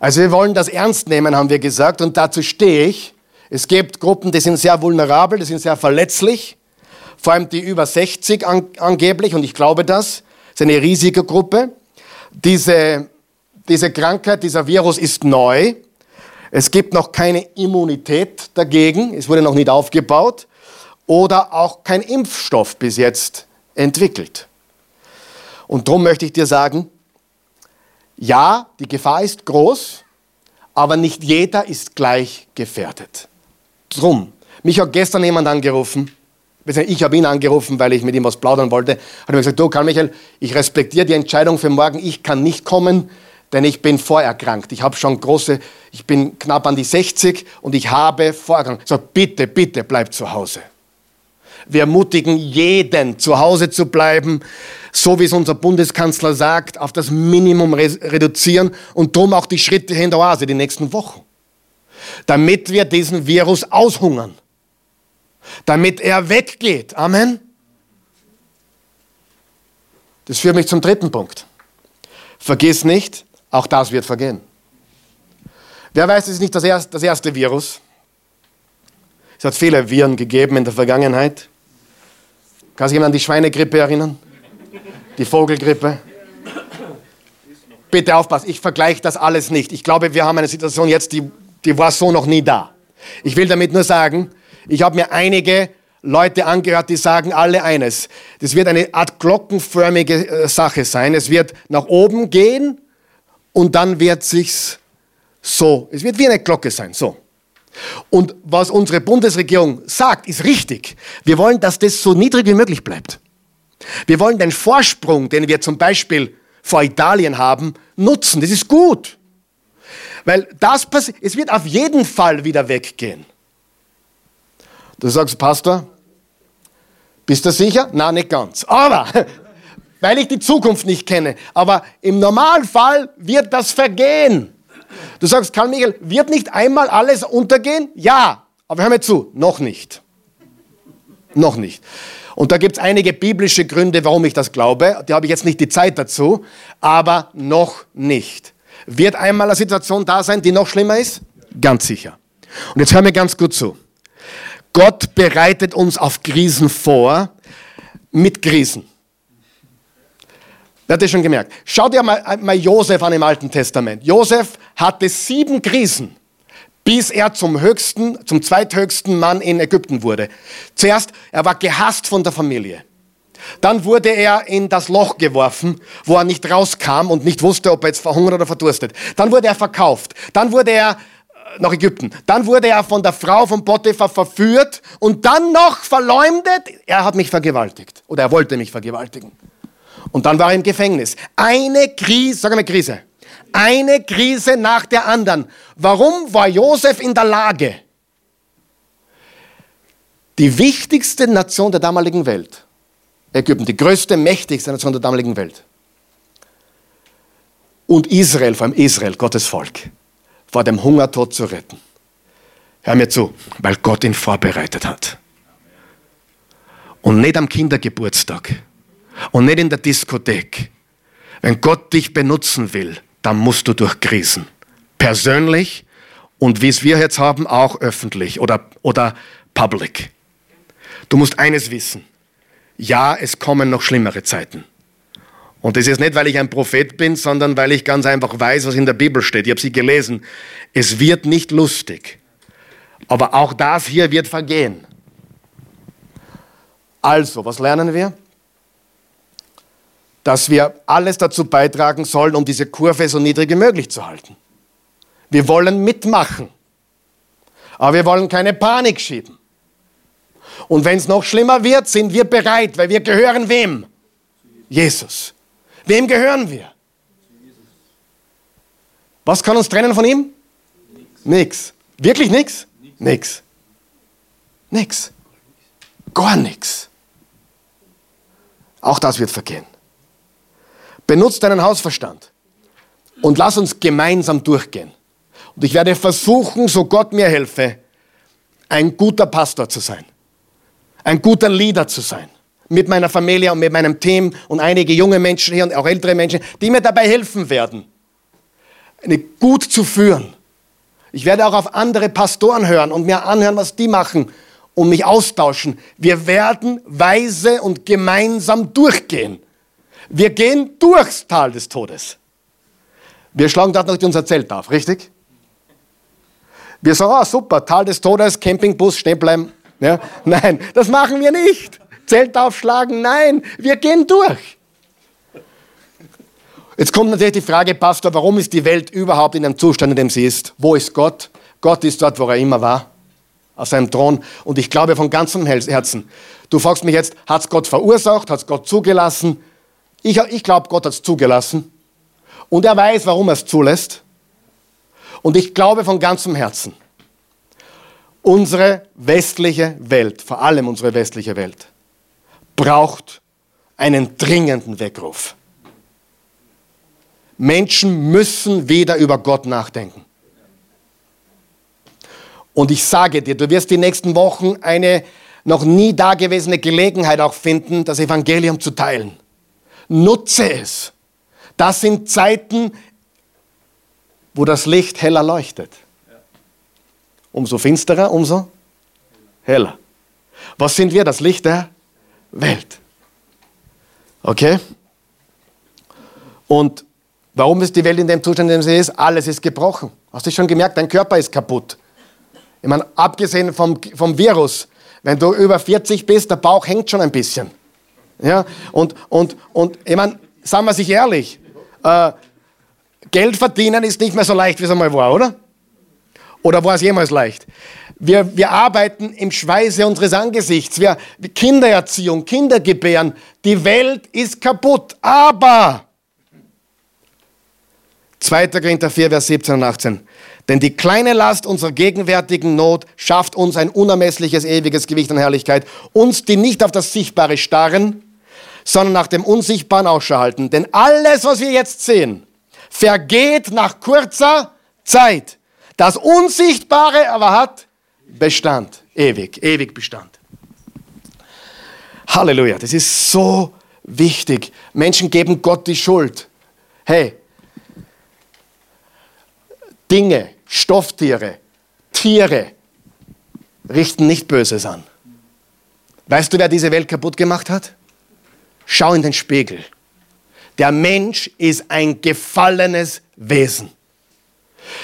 Also wir wollen das ernst nehmen, haben wir gesagt, und dazu stehe ich. Es gibt Gruppen, die sind sehr vulnerabel, die sind sehr verletzlich, vor allem die über 60 an, angeblich, und ich glaube das, ist eine riesige Gruppe. Diese, diese Krankheit, dieser Virus ist neu. Es gibt noch keine Immunität dagegen, es wurde noch nicht aufgebaut. Oder auch kein Impfstoff bis jetzt entwickelt. Und darum möchte ich dir sagen, ja, die Gefahr ist groß, aber nicht jeder ist gleich gefährdet. Drum, mich hat gestern jemand angerufen, ich habe ihn angerufen, weil ich mit ihm was plaudern wollte, hat mir gesagt, du Karl Michael, ich respektiere die Entscheidung für morgen, ich kann nicht kommen, denn ich bin vorerkrankt. Ich habe schon große, ich bin knapp an die 60 und ich habe vorerkrankt. Sage, bitte, bitte bleib zu Hause. Wir ermutigen jeden, zu Hause zu bleiben, so wie es unser Bundeskanzler sagt, auf das Minimum reduzieren und drum auch die Schritte in der Oase die nächsten Wochen. Damit wir diesen Virus aushungern. Damit er weggeht. Amen. Das führt mich zum dritten Punkt. Vergiss nicht, auch das wird vergehen. Wer weiß, es ist nicht das erste, das erste Virus. Es hat viele Viren gegeben in der Vergangenheit. Kann sich jemand an die Schweinegrippe erinnern? Die Vogelgrippe? Bitte aufpassen, ich vergleiche das alles nicht. Ich glaube, wir haben eine Situation jetzt, die, die war so noch nie da. Ich will damit nur sagen, ich habe mir einige Leute angehört, die sagen alle eines. Das wird eine Art glockenförmige äh, Sache sein. Es wird nach oben gehen und dann wird sich's so, es wird wie eine Glocke sein, so. Und was unsere Bundesregierung sagt, ist richtig. Wir wollen, dass das so niedrig wie möglich bleibt. Wir wollen den Vorsprung, den wir zum Beispiel vor Italien haben, nutzen. Das ist gut. Weil das passiert, es wird auf jeden Fall wieder weggehen. Du sagst, Pastor, bist du sicher? Na, nicht ganz. Aber, weil ich die Zukunft nicht kenne. Aber im Normalfall wird das vergehen. Du sagst, Karl Michael, wird nicht einmal alles untergehen? Ja, aber hör mir zu, noch nicht. Noch nicht. Und da gibt es einige biblische Gründe, warum ich das glaube. Die habe ich jetzt nicht die Zeit dazu, aber noch nicht. Wird einmal eine Situation da sein, die noch schlimmer ist? Ganz sicher. Und jetzt hör mir ganz gut zu. Gott bereitet uns auf Krisen vor mit Krisen. Wer hat das schon gemerkt? Schau dir mal, mal Josef an im Alten Testament. Josef hatte sieben Krisen, bis er zum höchsten, zum zweithöchsten Mann in Ägypten wurde. Zuerst, er war gehasst von der Familie. Dann wurde er in das Loch geworfen, wo er nicht rauskam und nicht wusste, ob er jetzt verhungert oder verdurstet. Dann wurde er verkauft. Dann wurde er äh, nach Ägypten. Dann wurde er von der Frau von Potiphar verführt und dann noch verleumdet. Er hat mich vergewaltigt oder er wollte mich vergewaltigen. Und dann war er im Gefängnis. Eine Krise, sag mal Krise. Eine Krise nach der anderen. Warum war Josef in der Lage, die wichtigste Nation der damaligen Welt, Ägypten, die größte, mächtigste Nation der damaligen Welt, und Israel, vor allem Israel, Gottes Volk, vor dem Hungertod zu retten? Hör mir zu, weil Gott ihn vorbereitet hat. Und nicht am Kindergeburtstag und nicht in der Diskothek. Wenn Gott dich benutzen will, dann musst du durch Krisen. Persönlich und wie es wir jetzt haben, auch öffentlich oder, oder public. Du musst eines wissen. Ja, es kommen noch schlimmere Zeiten. Und das ist nicht, weil ich ein Prophet bin, sondern weil ich ganz einfach weiß, was in der Bibel steht. Ich habe sie gelesen. Es wird nicht lustig. Aber auch das hier wird vergehen. Also, was lernen wir? Dass wir alles dazu beitragen sollen, um diese Kurve so niedrig wie möglich zu halten. Wir wollen mitmachen, aber wir wollen keine Panik schieben. Und wenn es noch schlimmer wird, sind wir bereit, weil wir gehören wem? Jesus. Wem gehören wir? Was kann uns trennen von ihm? Nix. Wirklich nix? Nix. Nix. Gar nichts. Auch das wird vergehen. Benutzt deinen Hausverstand und lass uns gemeinsam durchgehen. Und ich werde versuchen, so Gott mir helfe, ein guter Pastor zu sein, ein guter Leader zu sein, mit meiner Familie und mit meinem Team und einige junge Menschen hier und auch ältere Menschen, die mir dabei helfen werden, eine gut zu führen. Ich werde auch auf andere Pastoren hören und mir anhören, was die machen und mich austauschen. Wir werden weise und gemeinsam durchgehen. Wir gehen durchs Tal des Todes. Wir schlagen dort noch unser Zelt auf, richtig? Wir sagen, ah, super, Tal des Todes, Campingbus, stehen bleiben. Ja? Nein, das machen wir nicht. Zelt aufschlagen, nein, wir gehen durch. Jetzt kommt natürlich die Frage, Pastor, warum ist die Welt überhaupt in dem Zustand, in dem sie ist? Wo ist Gott? Gott ist dort, wo er immer war, auf seinem Thron. Und ich glaube von ganzem Herzen, du fragst mich jetzt, hat es Gott verursacht, hat es Gott zugelassen? Ich, ich glaube, Gott hat es zugelassen. Und er weiß, warum er es zulässt. Und ich glaube von ganzem Herzen, unsere westliche Welt, vor allem unsere westliche Welt, braucht einen dringenden Weckruf. Menschen müssen wieder über Gott nachdenken. Und ich sage dir, du wirst die nächsten Wochen eine noch nie dagewesene Gelegenheit auch finden, das Evangelium zu teilen. Nutze es. Das sind Zeiten, wo das Licht heller leuchtet. Umso finsterer, umso heller. Was sind wir? Das Licht der Welt. Okay? Und warum ist die Welt in dem Zustand, in dem sie ist? Alles ist gebrochen. Hast du schon gemerkt, dein Körper ist kaputt. Ich meine, abgesehen vom, vom Virus, wenn du über 40 bist, der Bauch hängt schon ein bisschen. Ja, und, und, und ich meine, sagen wir sich ehrlich, äh, Geld verdienen ist nicht mehr so leicht, wie es einmal war, oder? Oder war es jemals leicht? Wir, wir arbeiten im Schweiße unseres Angesichts. Wir, Kindererziehung, Kindergebären. Die Welt ist kaputt. Aber 2. Korinther 4, Vers 17 und 18. Denn die kleine Last unserer gegenwärtigen Not schafft uns ein unermessliches, ewiges Gewicht an Herrlichkeit. Uns, die nicht auf das Sichtbare starren, sondern nach dem Unsichtbaren Ausschau halten. Denn alles, was wir jetzt sehen, vergeht nach kurzer Zeit. Das Unsichtbare aber hat Bestand. Ewig, ewig Bestand. Halleluja, das ist so wichtig. Menschen geben Gott die Schuld. Hey, Dinge, Stofftiere, Tiere richten nicht Böses an. Weißt du, wer diese Welt kaputt gemacht hat? Schau in den Spiegel. Der Mensch ist ein gefallenes Wesen.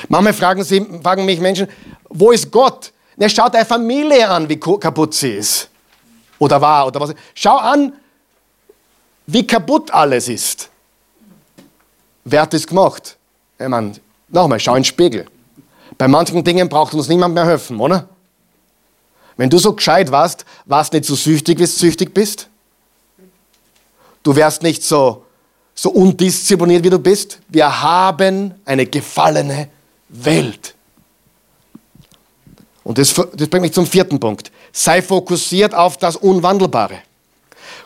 Manchmal fragen, sie, fragen mich Menschen, wo ist Gott? Ne, schau deine Familie an, wie kaputt sie ist. Oder war, oder was. Schau an, wie kaputt alles ist. Wer hat das gemacht? Ich meine, Nochmal, schau in den Spiegel. Bei manchen Dingen braucht uns niemand mehr helfen, oder? Wenn du so gescheit warst, warst nicht so süchtig, wie du süchtig bist. Du wärst nicht so, so undiszipliniert, wie du bist. Wir haben eine gefallene Welt. Und das, das bringt mich zum vierten Punkt. Sei fokussiert auf das Unwandelbare.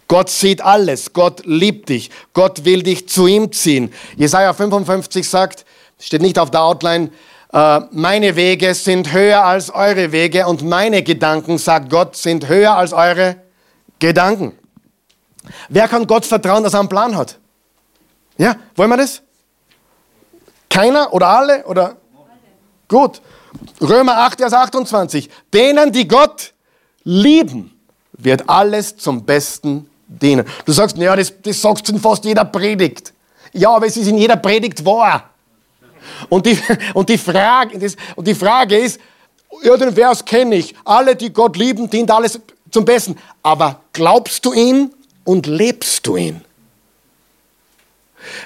Gott sieht alles. Gott liebt dich. Gott will dich zu ihm ziehen. Jesaja 55 sagt, steht nicht auf der Outline, äh, meine Wege sind höher als eure Wege und meine Gedanken, sagt Gott, sind höher als eure Gedanken. Wer kann Gott vertrauen, dass er einen Plan hat? Ja, wollen wir das? Keiner oder alle oder? Gut. Römer 8, Vers 28. Denen, die Gott lieben, wird alles zum Besten dienen. Du sagst, naja, das, das sagst du in fast jeder Predigt. Ja, aber es ist in jeder Predigt wahr. Und die, und die, Frage, das, und die Frage ist, ja, den Vers kenne ich. Alle, die Gott lieben, dient alles zum Besten. Aber glaubst du ihn und lebst du ihn?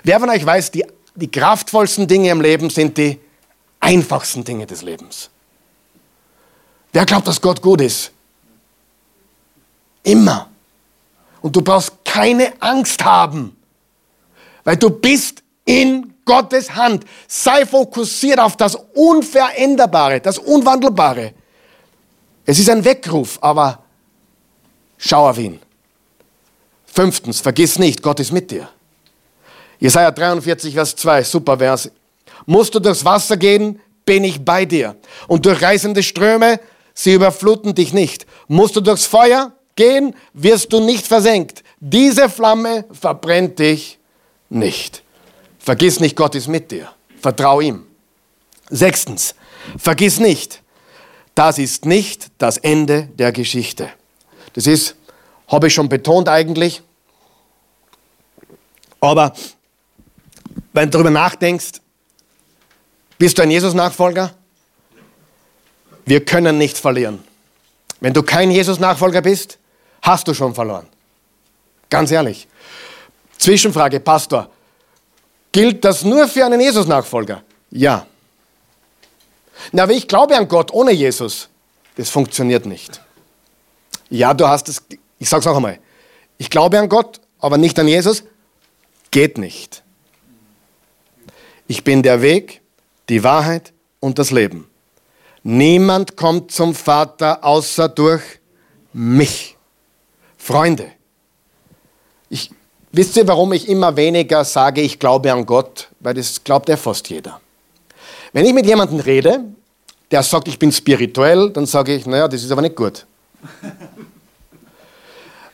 Wer von euch weiß, die, die kraftvollsten Dinge im Leben sind die einfachsten Dinge des Lebens? Wer glaubt, dass Gott gut ist? Immer. Und du brauchst keine Angst haben, weil du bist in Gottes Hand. Sei fokussiert auf das Unveränderbare, das Unwandelbare. Es ist ein Weckruf, aber schau auf ihn. Fünftens, vergiss nicht, Gott ist mit dir. Jesaja 43, Vers 2, super Vers. Musst du durchs Wasser gehen, bin ich bei dir. Und durch reißende Ströme, sie überfluten dich nicht. Musst du durchs Feuer gehen, wirst du nicht versenkt. Diese Flamme verbrennt dich nicht. Vergiss nicht, Gott ist mit dir. Vertrau ihm. Sechstens, vergiss nicht, das ist nicht das Ende der Geschichte. Das ist, habe ich schon betont eigentlich. Aber wenn du darüber nachdenkst, bist du ein Jesus-Nachfolger? Wir können nicht verlieren. Wenn du kein Jesus-Nachfolger bist, hast du schon verloren. Ganz ehrlich. Zwischenfrage, Pastor. Gilt das nur für einen Jesus-Nachfolger? Ja. Na, aber ich glaube an Gott ohne Jesus. Das funktioniert nicht. Ja, du hast es, ich sage es noch einmal. Ich glaube an Gott, aber nicht an Jesus. Geht nicht. Ich bin der Weg, die Wahrheit und das Leben. Niemand kommt zum Vater außer durch mich. Freunde, ich, Wisst ihr, warum ich immer weniger sage, ich glaube an Gott? Weil das glaubt ja fast jeder. Wenn ich mit jemandem rede, der sagt, ich bin spirituell, dann sage ich, naja, das ist aber nicht gut.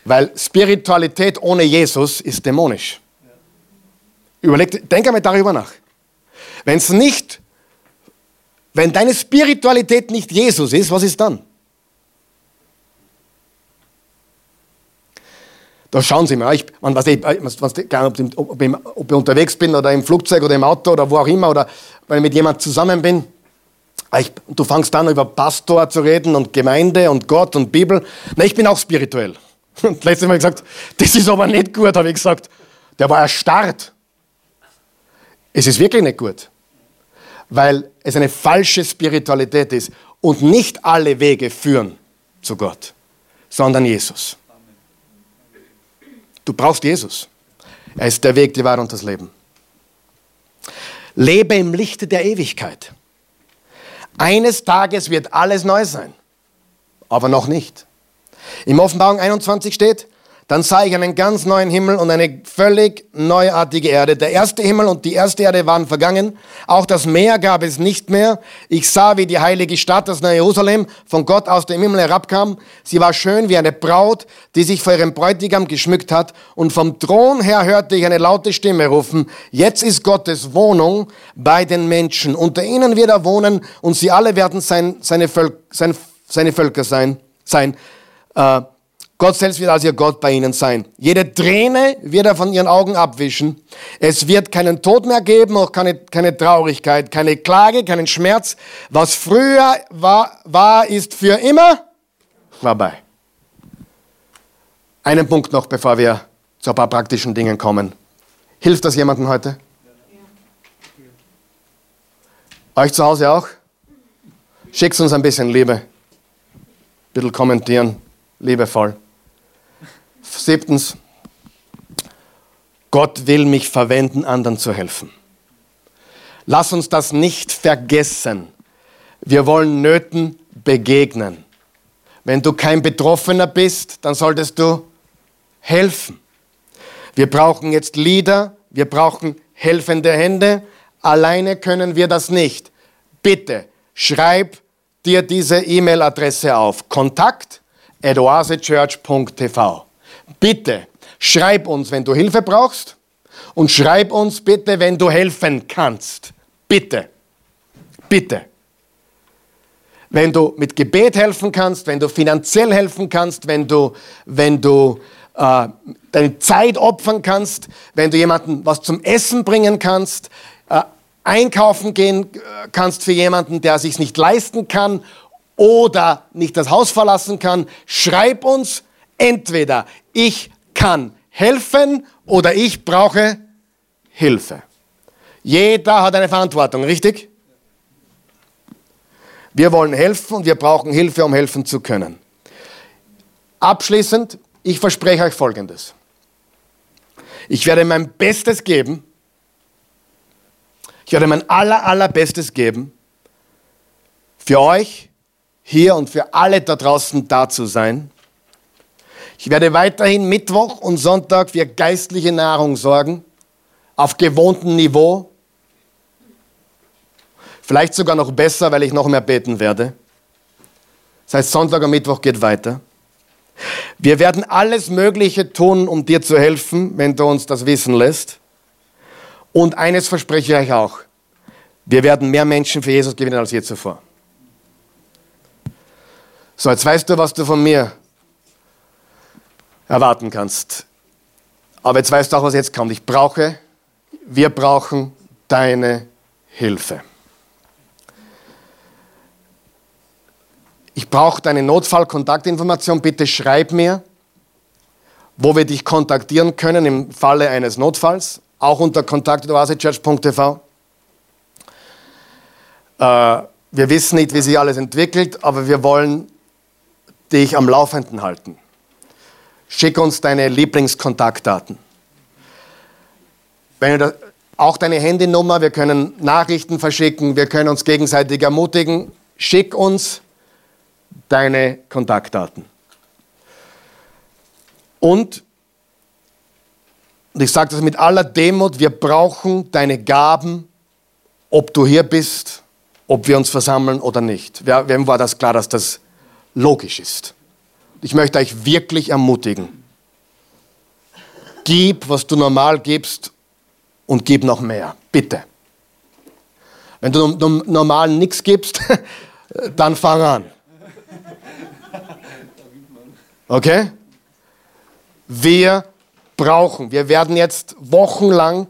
Weil Spiritualität ohne Jesus ist dämonisch. Überleg, denk einmal darüber nach. Wenn es nicht, wenn deine Spiritualität nicht Jesus ist, was ist dann? Da schauen Sie mal, ich, man weiß nicht, ob, ich, ob, ich, ob ich unterwegs bin oder im Flugzeug oder im Auto oder wo auch immer oder wenn ich mit jemandem zusammen bin. Ich, du fangst an, über Pastor zu reden und Gemeinde und Gott und Bibel. Na, ich bin auch spirituell. Und letztes Mal gesagt, das ist aber nicht gut, habe ich gesagt. Der war erstarrt. Es ist wirklich nicht gut, weil es eine falsche Spiritualität ist und nicht alle Wege führen zu Gott, sondern Jesus. Du brauchst Jesus. Er ist der Weg, die Wahrheit und das Leben. Lebe im Lichte der Ewigkeit. Eines Tages wird alles neu sein, aber noch nicht. Im Offenbarung 21 steht, dann sah ich einen ganz neuen Himmel und eine völlig neuartige Erde. Der erste Himmel und die erste Erde waren vergangen. Auch das Meer gab es nicht mehr. Ich sah, wie die heilige Stadt, das neue Jerusalem, von Gott aus dem Himmel herabkam. Sie war schön wie eine Braut, die sich vor ihrem Bräutigam geschmückt hat. Und vom Thron her hörte ich eine laute Stimme rufen, jetzt ist Gottes Wohnung bei den Menschen. Unter ihnen wird er wohnen und sie alle werden sein, seine, Völk, sein, seine Völker sein. sein. Äh, Gott selbst wird als ihr Gott bei ihnen sein. Jede Träne wird er von ihren Augen abwischen. Es wird keinen Tod mehr geben, auch keine, keine Traurigkeit, keine Klage, keinen Schmerz. Was früher war, war, ist für immer vorbei. Einen Punkt noch, bevor wir zu ein paar praktischen Dingen kommen. Hilft das jemandem heute? Euch zu Hause auch? Schickt uns ein bisschen Liebe. Ein bisschen kommentieren, liebevoll. Siebtens, Gott will mich verwenden, anderen zu helfen. Lass uns das nicht vergessen. Wir wollen Nöten begegnen. Wenn du kein Betroffener bist, dann solltest du helfen. Wir brauchen jetzt Lieder, wir brauchen helfende Hände. Alleine können wir das nicht. Bitte schreib dir diese E-Mail-Adresse auf. Kontakt at oasechurch.tv. Bitte schreib uns, wenn du Hilfe brauchst und schreib uns bitte, wenn du helfen kannst. Bitte. Bitte. Wenn du mit Gebet helfen kannst, wenn du finanziell helfen kannst, wenn du, wenn du äh, deine Zeit opfern kannst, wenn du jemanden was zum Essen bringen kannst, äh, einkaufen gehen äh, kannst für jemanden, der sich nicht leisten kann oder nicht das Haus verlassen kann, schreib uns entweder ich kann helfen oder ich brauche Hilfe. Jeder hat eine Verantwortung, richtig? Wir wollen helfen und wir brauchen Hilfe, um helfen zu können. Abschließend, ich verspreche euch Folgendes. Ich werde mein Bestes geben. Ich werde mein aller, allerbestes geben, für euch hier und für alle da draußen da zu sein. Ich werde weiterhin Mittwoch und Sonntag für geistliche Nahrung sorgen, auf gewohntem Niveau. Vielleicht sogar noch besser, weil ich noch mehr beten werde. Das heißt, Sonntag und Mittwoch geht weiter. Wir werden alles Mögliche tun, um dir zu helfen, wenn du uns das wissen lässt. Und eines verspreche ich euch auch. Wir werden mehr Menschen für Jesus gewinnen als je zuvor. So, jetzt weißt du, was du von mir erwarten kannst. Aber jetzt weißt du auch, was jetzt kommt. Ich brauche, wir brauchen deine Hilfe. Ich brauche deine Notfallkontaktinformation. Bitte schreib mir, wo wir dich kontaktieren können im Falle eines Notfalls. Auch unter kontakt.oasechurch.tv. Äh, wir wissen nicht, wie sich alles entwickelt, aber wir wollen dich am Laufenden halten. Schick uns deine Lieblingskontaktdaten. Wenn du auch deine Handynummer, wir können Nachrichten verschicken, wir können uns gegenseitig ermutigen. Schick uns deine Kontaktdaten. Und, und ich sage das mit aller Demut, wir brauchen deine Gaben, ob du hier bist, ob wir uns versammeln oder nicht. Wem war das klar, dass das logisch ist? Ich möchte euch wirklich ermutigen. Gib, was du normal gibst und gib noch mehr. Bitte. Wenn du normal nichts gibst, dann fang an. Okay? Wir brauchen, wir werden jetzt wochenlang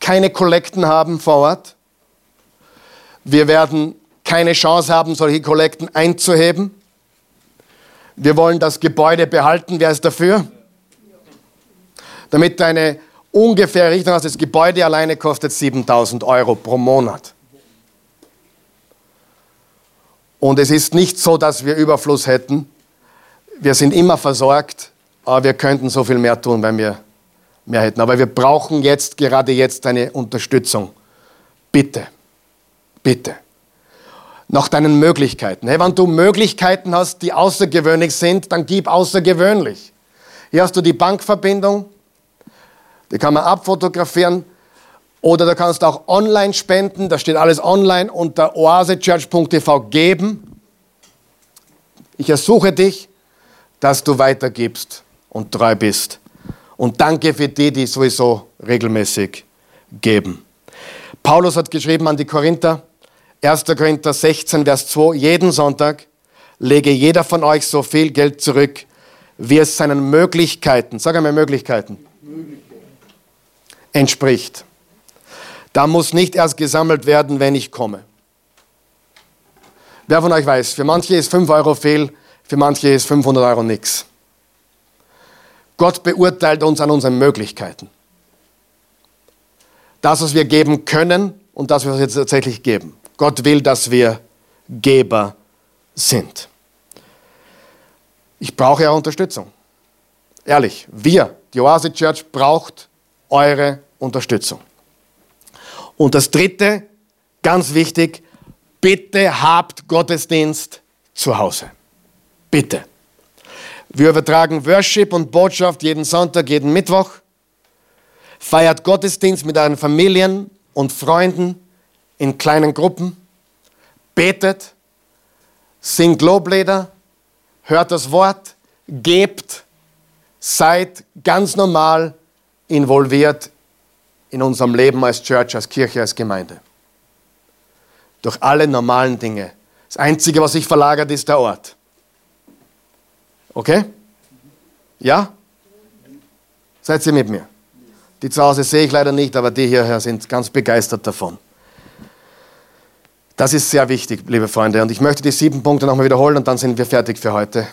keine Kollekten haben vor Ort. Wir werden keine Chance haben, solche Kollekten einzuheben. Wir wollen das Gebäude behalten. Wer ist dafür? Damit du eine ungefähre Richtung hast, das Gebäude alleine kostet 7000 Euro pro Monat. Und es ist nicht so, dass wir Überfluss hätten. Wir sind immer versorgt, aber wir könnten so viel mehr tun, wenn wir mehr hätten. Aber wir brauchen jetzt, gerade jetzt, eine Unterstützung. Bitte, bitte. Nach deinen Möglichkeiten. Hey, wenn du Möglichkeiten hast, die außergewöhnlich sind, dann gib außergewöhnlich. Hier hast du die Bankverbindung, die kann man abfotografieren. Oder du kannst auch online spenden, da steht alles online unter oasechurch.tv geben. Ich ersuche dich, dass du weitergibst und treu bist. Und danke für die, die sowieso regelmäßig geben. Paulus hat geschrieben an die Korinther, 1. Korinther 16, Vers 2, jeden Sonntag lege jeder von euch so viel Geld zurück, wie es seinen Möglichkeiten, sag einmal Möglichkeiten, entspricht. Da muss nicht erst gesammelt werden, wenn ich komme. Wer von euch weiß, für manche ist 5 Euro viel, für manche ist 500 Euro nichts. Gott beurteilt uns an unseren Möglichkeiten. Das, was wir geben können und das, was wir tatsächlich geben. Gott will, dass wir Geber sind. Ich brauche ja Unterstützung. Ehrlich, wir, die Oase Church, braucht eure Unterstützung. Und das Dritte, ganz wichtig, bitte habt Gottesdienst zu Hause. Bitte. Wir übertragen Worship und Botschaft jeden Sonntag, jeden Mittwoch. Feiert Gottesdienst mit euren Familien und Freunden in kleinen Gruppen. Betet, singt Loblieder, hört das Wort, gebt, seid ganz normal involviert in unserem Leben als Church, als Kirche, als Gemeinde. Durch alle normalen Dinge. Das Einzige, was sich verlagert, ist der Ort. Okay? Ja? Seid ihr mit mir? Die zu Hause sehe ich leider nicht, aber die hierher sind ganz begeistert davon. Das ist sehr wichtig, liebe Freunde. Und ich möchte die sieben Punkte nochmal wiederholen und dann sind wir fertig für heute.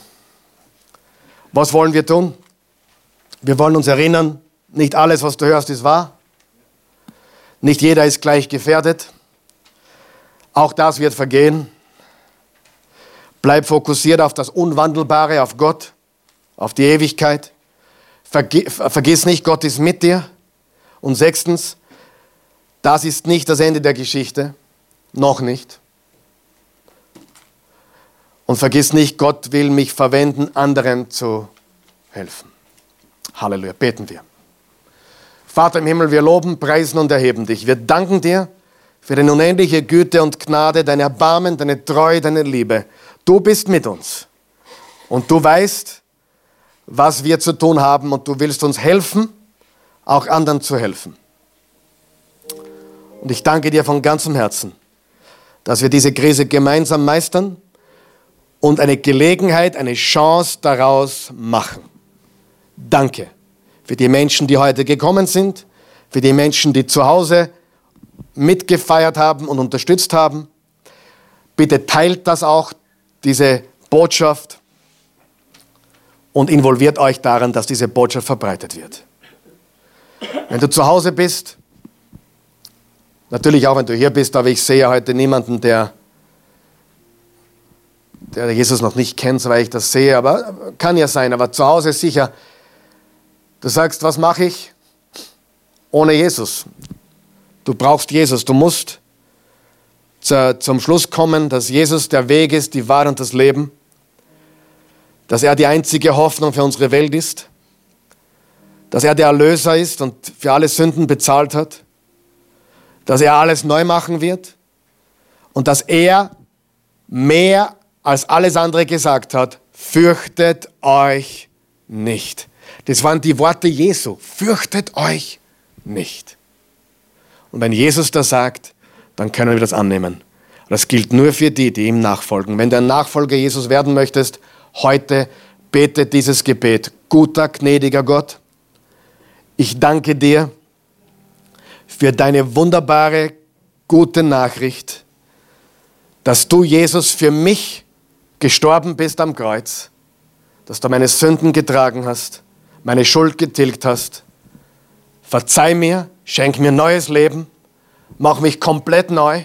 Was wollen wir tun? Wir wollen uns erinnern, nicht alles, was du hörst, ist wahr. Nicht jeder ist gleich gefährdet. Auch das wird vergehen. Bleib fokussiert auf das Unwandelbare, auf Gott, auf die Ewigkeit. Vergiss nicht, Gott ist mit dir. Und sechstens, das ist nicht das Ende der Geschichte. Noch nicht. Und vergiss nicht, Gott will mich verwenden, anderen zu helfen. Halleluja. Beten wir. Vater im Himmel, wir loben, preisen und erheben dich. Wir danken dir für deine unendliche Güte und Gnade, dein Erbarmen, deine Treue, deine Liebe. Du bist mit uns und du weißt, was wir zu tun haben und du willst uns helfen, auch anderen zu helfen. Und ich danke dir von ganzem Herzen, dass wir diese Krise gemeinsam meistern und eine Gelegenheit, eine Chance daraus machen. Danke für die Menschen, die heute gekommen sind, für die Menschen, die zu Hause mitgefeiert haben und unterstützt haben. Bitte teilt das auch, diese Botschaft, und involviert euch daran, dass diese Botschaft verbreitet wird. Wenn du zu Hause bist, natürlich auch wenn du hier bist, aber ich sehe heute niemanden, der, der Jesus noch nicht kennt, weil ich das sehe, aber kann ja sein, aber zu Hause sicher Du sagst, was mache ich ohne Jesus? Du brauchst Jesus. Du musst zu, zum Schluss kommen, dass Jesus der Weg ist, die Wahrheit und das Leben. Dass er die einzige Hoffnung für unsere Welt ist. Dass er der Erlöser ist und für alle Sünden bezahlt hat. Dass er alles neu machen wird. Und dass er mehr als alles andere gesagt hat, fürchtet euch nicht. Das waren die Worte Jesu. Fürchtet euch nicht. Und wenn Jesus das sagt, dann können wir das annehmen. Das gilt nur für die, die ihm nachfolgen. Wenn du ein Nachfolger Jesus werden möchtest, heute bete dieses Gebet. Guter, gnädiger Gott, ich danke dir für deine wunderbare, gute Nachricht, dass du, Jesus, für mich gestorben bist am Kreuz, dass du meine Sünden getragen hast, meine Schuld getilgt hast. Verzeih mir, schenk mir neues Leben, mach mich komplett neu,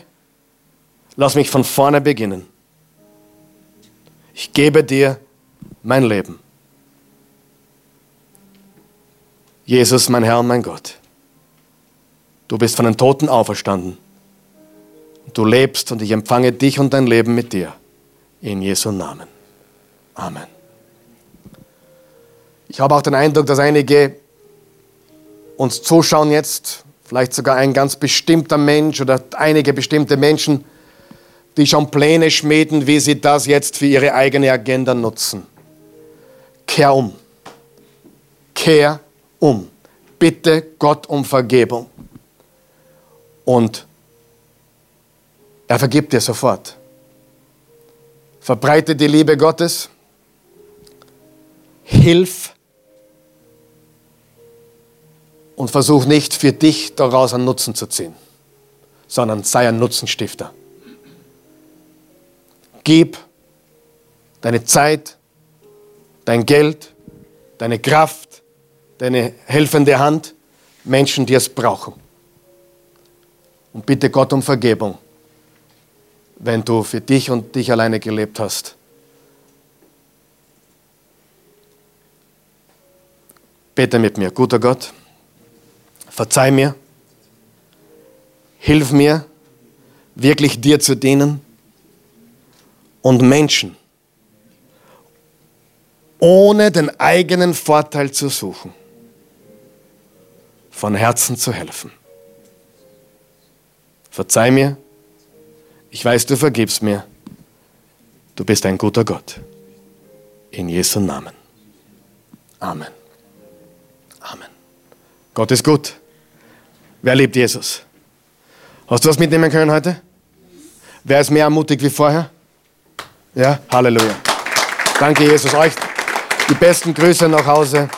lass mich von vorne beginnen. Ich gebe dir mein Leben. Jesus, mein Herr mein Gott, du bist von den Toten auferstanden. Du lebst und ich empfange dich und dein Leben mit dir. In Jesu Namen. Amen. Ich habe auch den Eindruck, dass einige uns zuschauen jetzt, vielleicht sogar ein ganz bestimmter Mensch oder einige bestimmte Menschen, die schon Pläne schmieden, wie sie das jetzt für ihre eigene Agenda nutzen. Kehr um. Kehr um. Bitte Gott um Vergebung. Und er vergibt dir sofort. Verbreite die Liebe Gottes. Hilf. Und versuch nicht für dich daraus einen Nutzen zu ziehen, sondern sei ein Nutzenstifter. Gib deine Zeit, dein Geld, deine Kraft, deine helfende Hand Menschen, die es brauchen. Und bitte Gott um Vergebung, wenn du für dich und dich alleine gelebt hast. Bete mit mir, guter Gott, verzeih mir, hilf mir, wirklich dir zu dienen und Menschen ohne den eigenen Vorteil zu suchen, von Herzen zu helfen. Verzeih mir, ich weiß, du vergibst mir, du bist ein guter Gott. In Jesu Namen. Amen. Amen. Gott ist gut. Wer liebt Jesus? Hast du was mitnehmen können heute? Wer ist mehr ermutigt wie vorher? Ja, Halleluja. Danke, Jesus. Euch die besten Grüße nach Hause.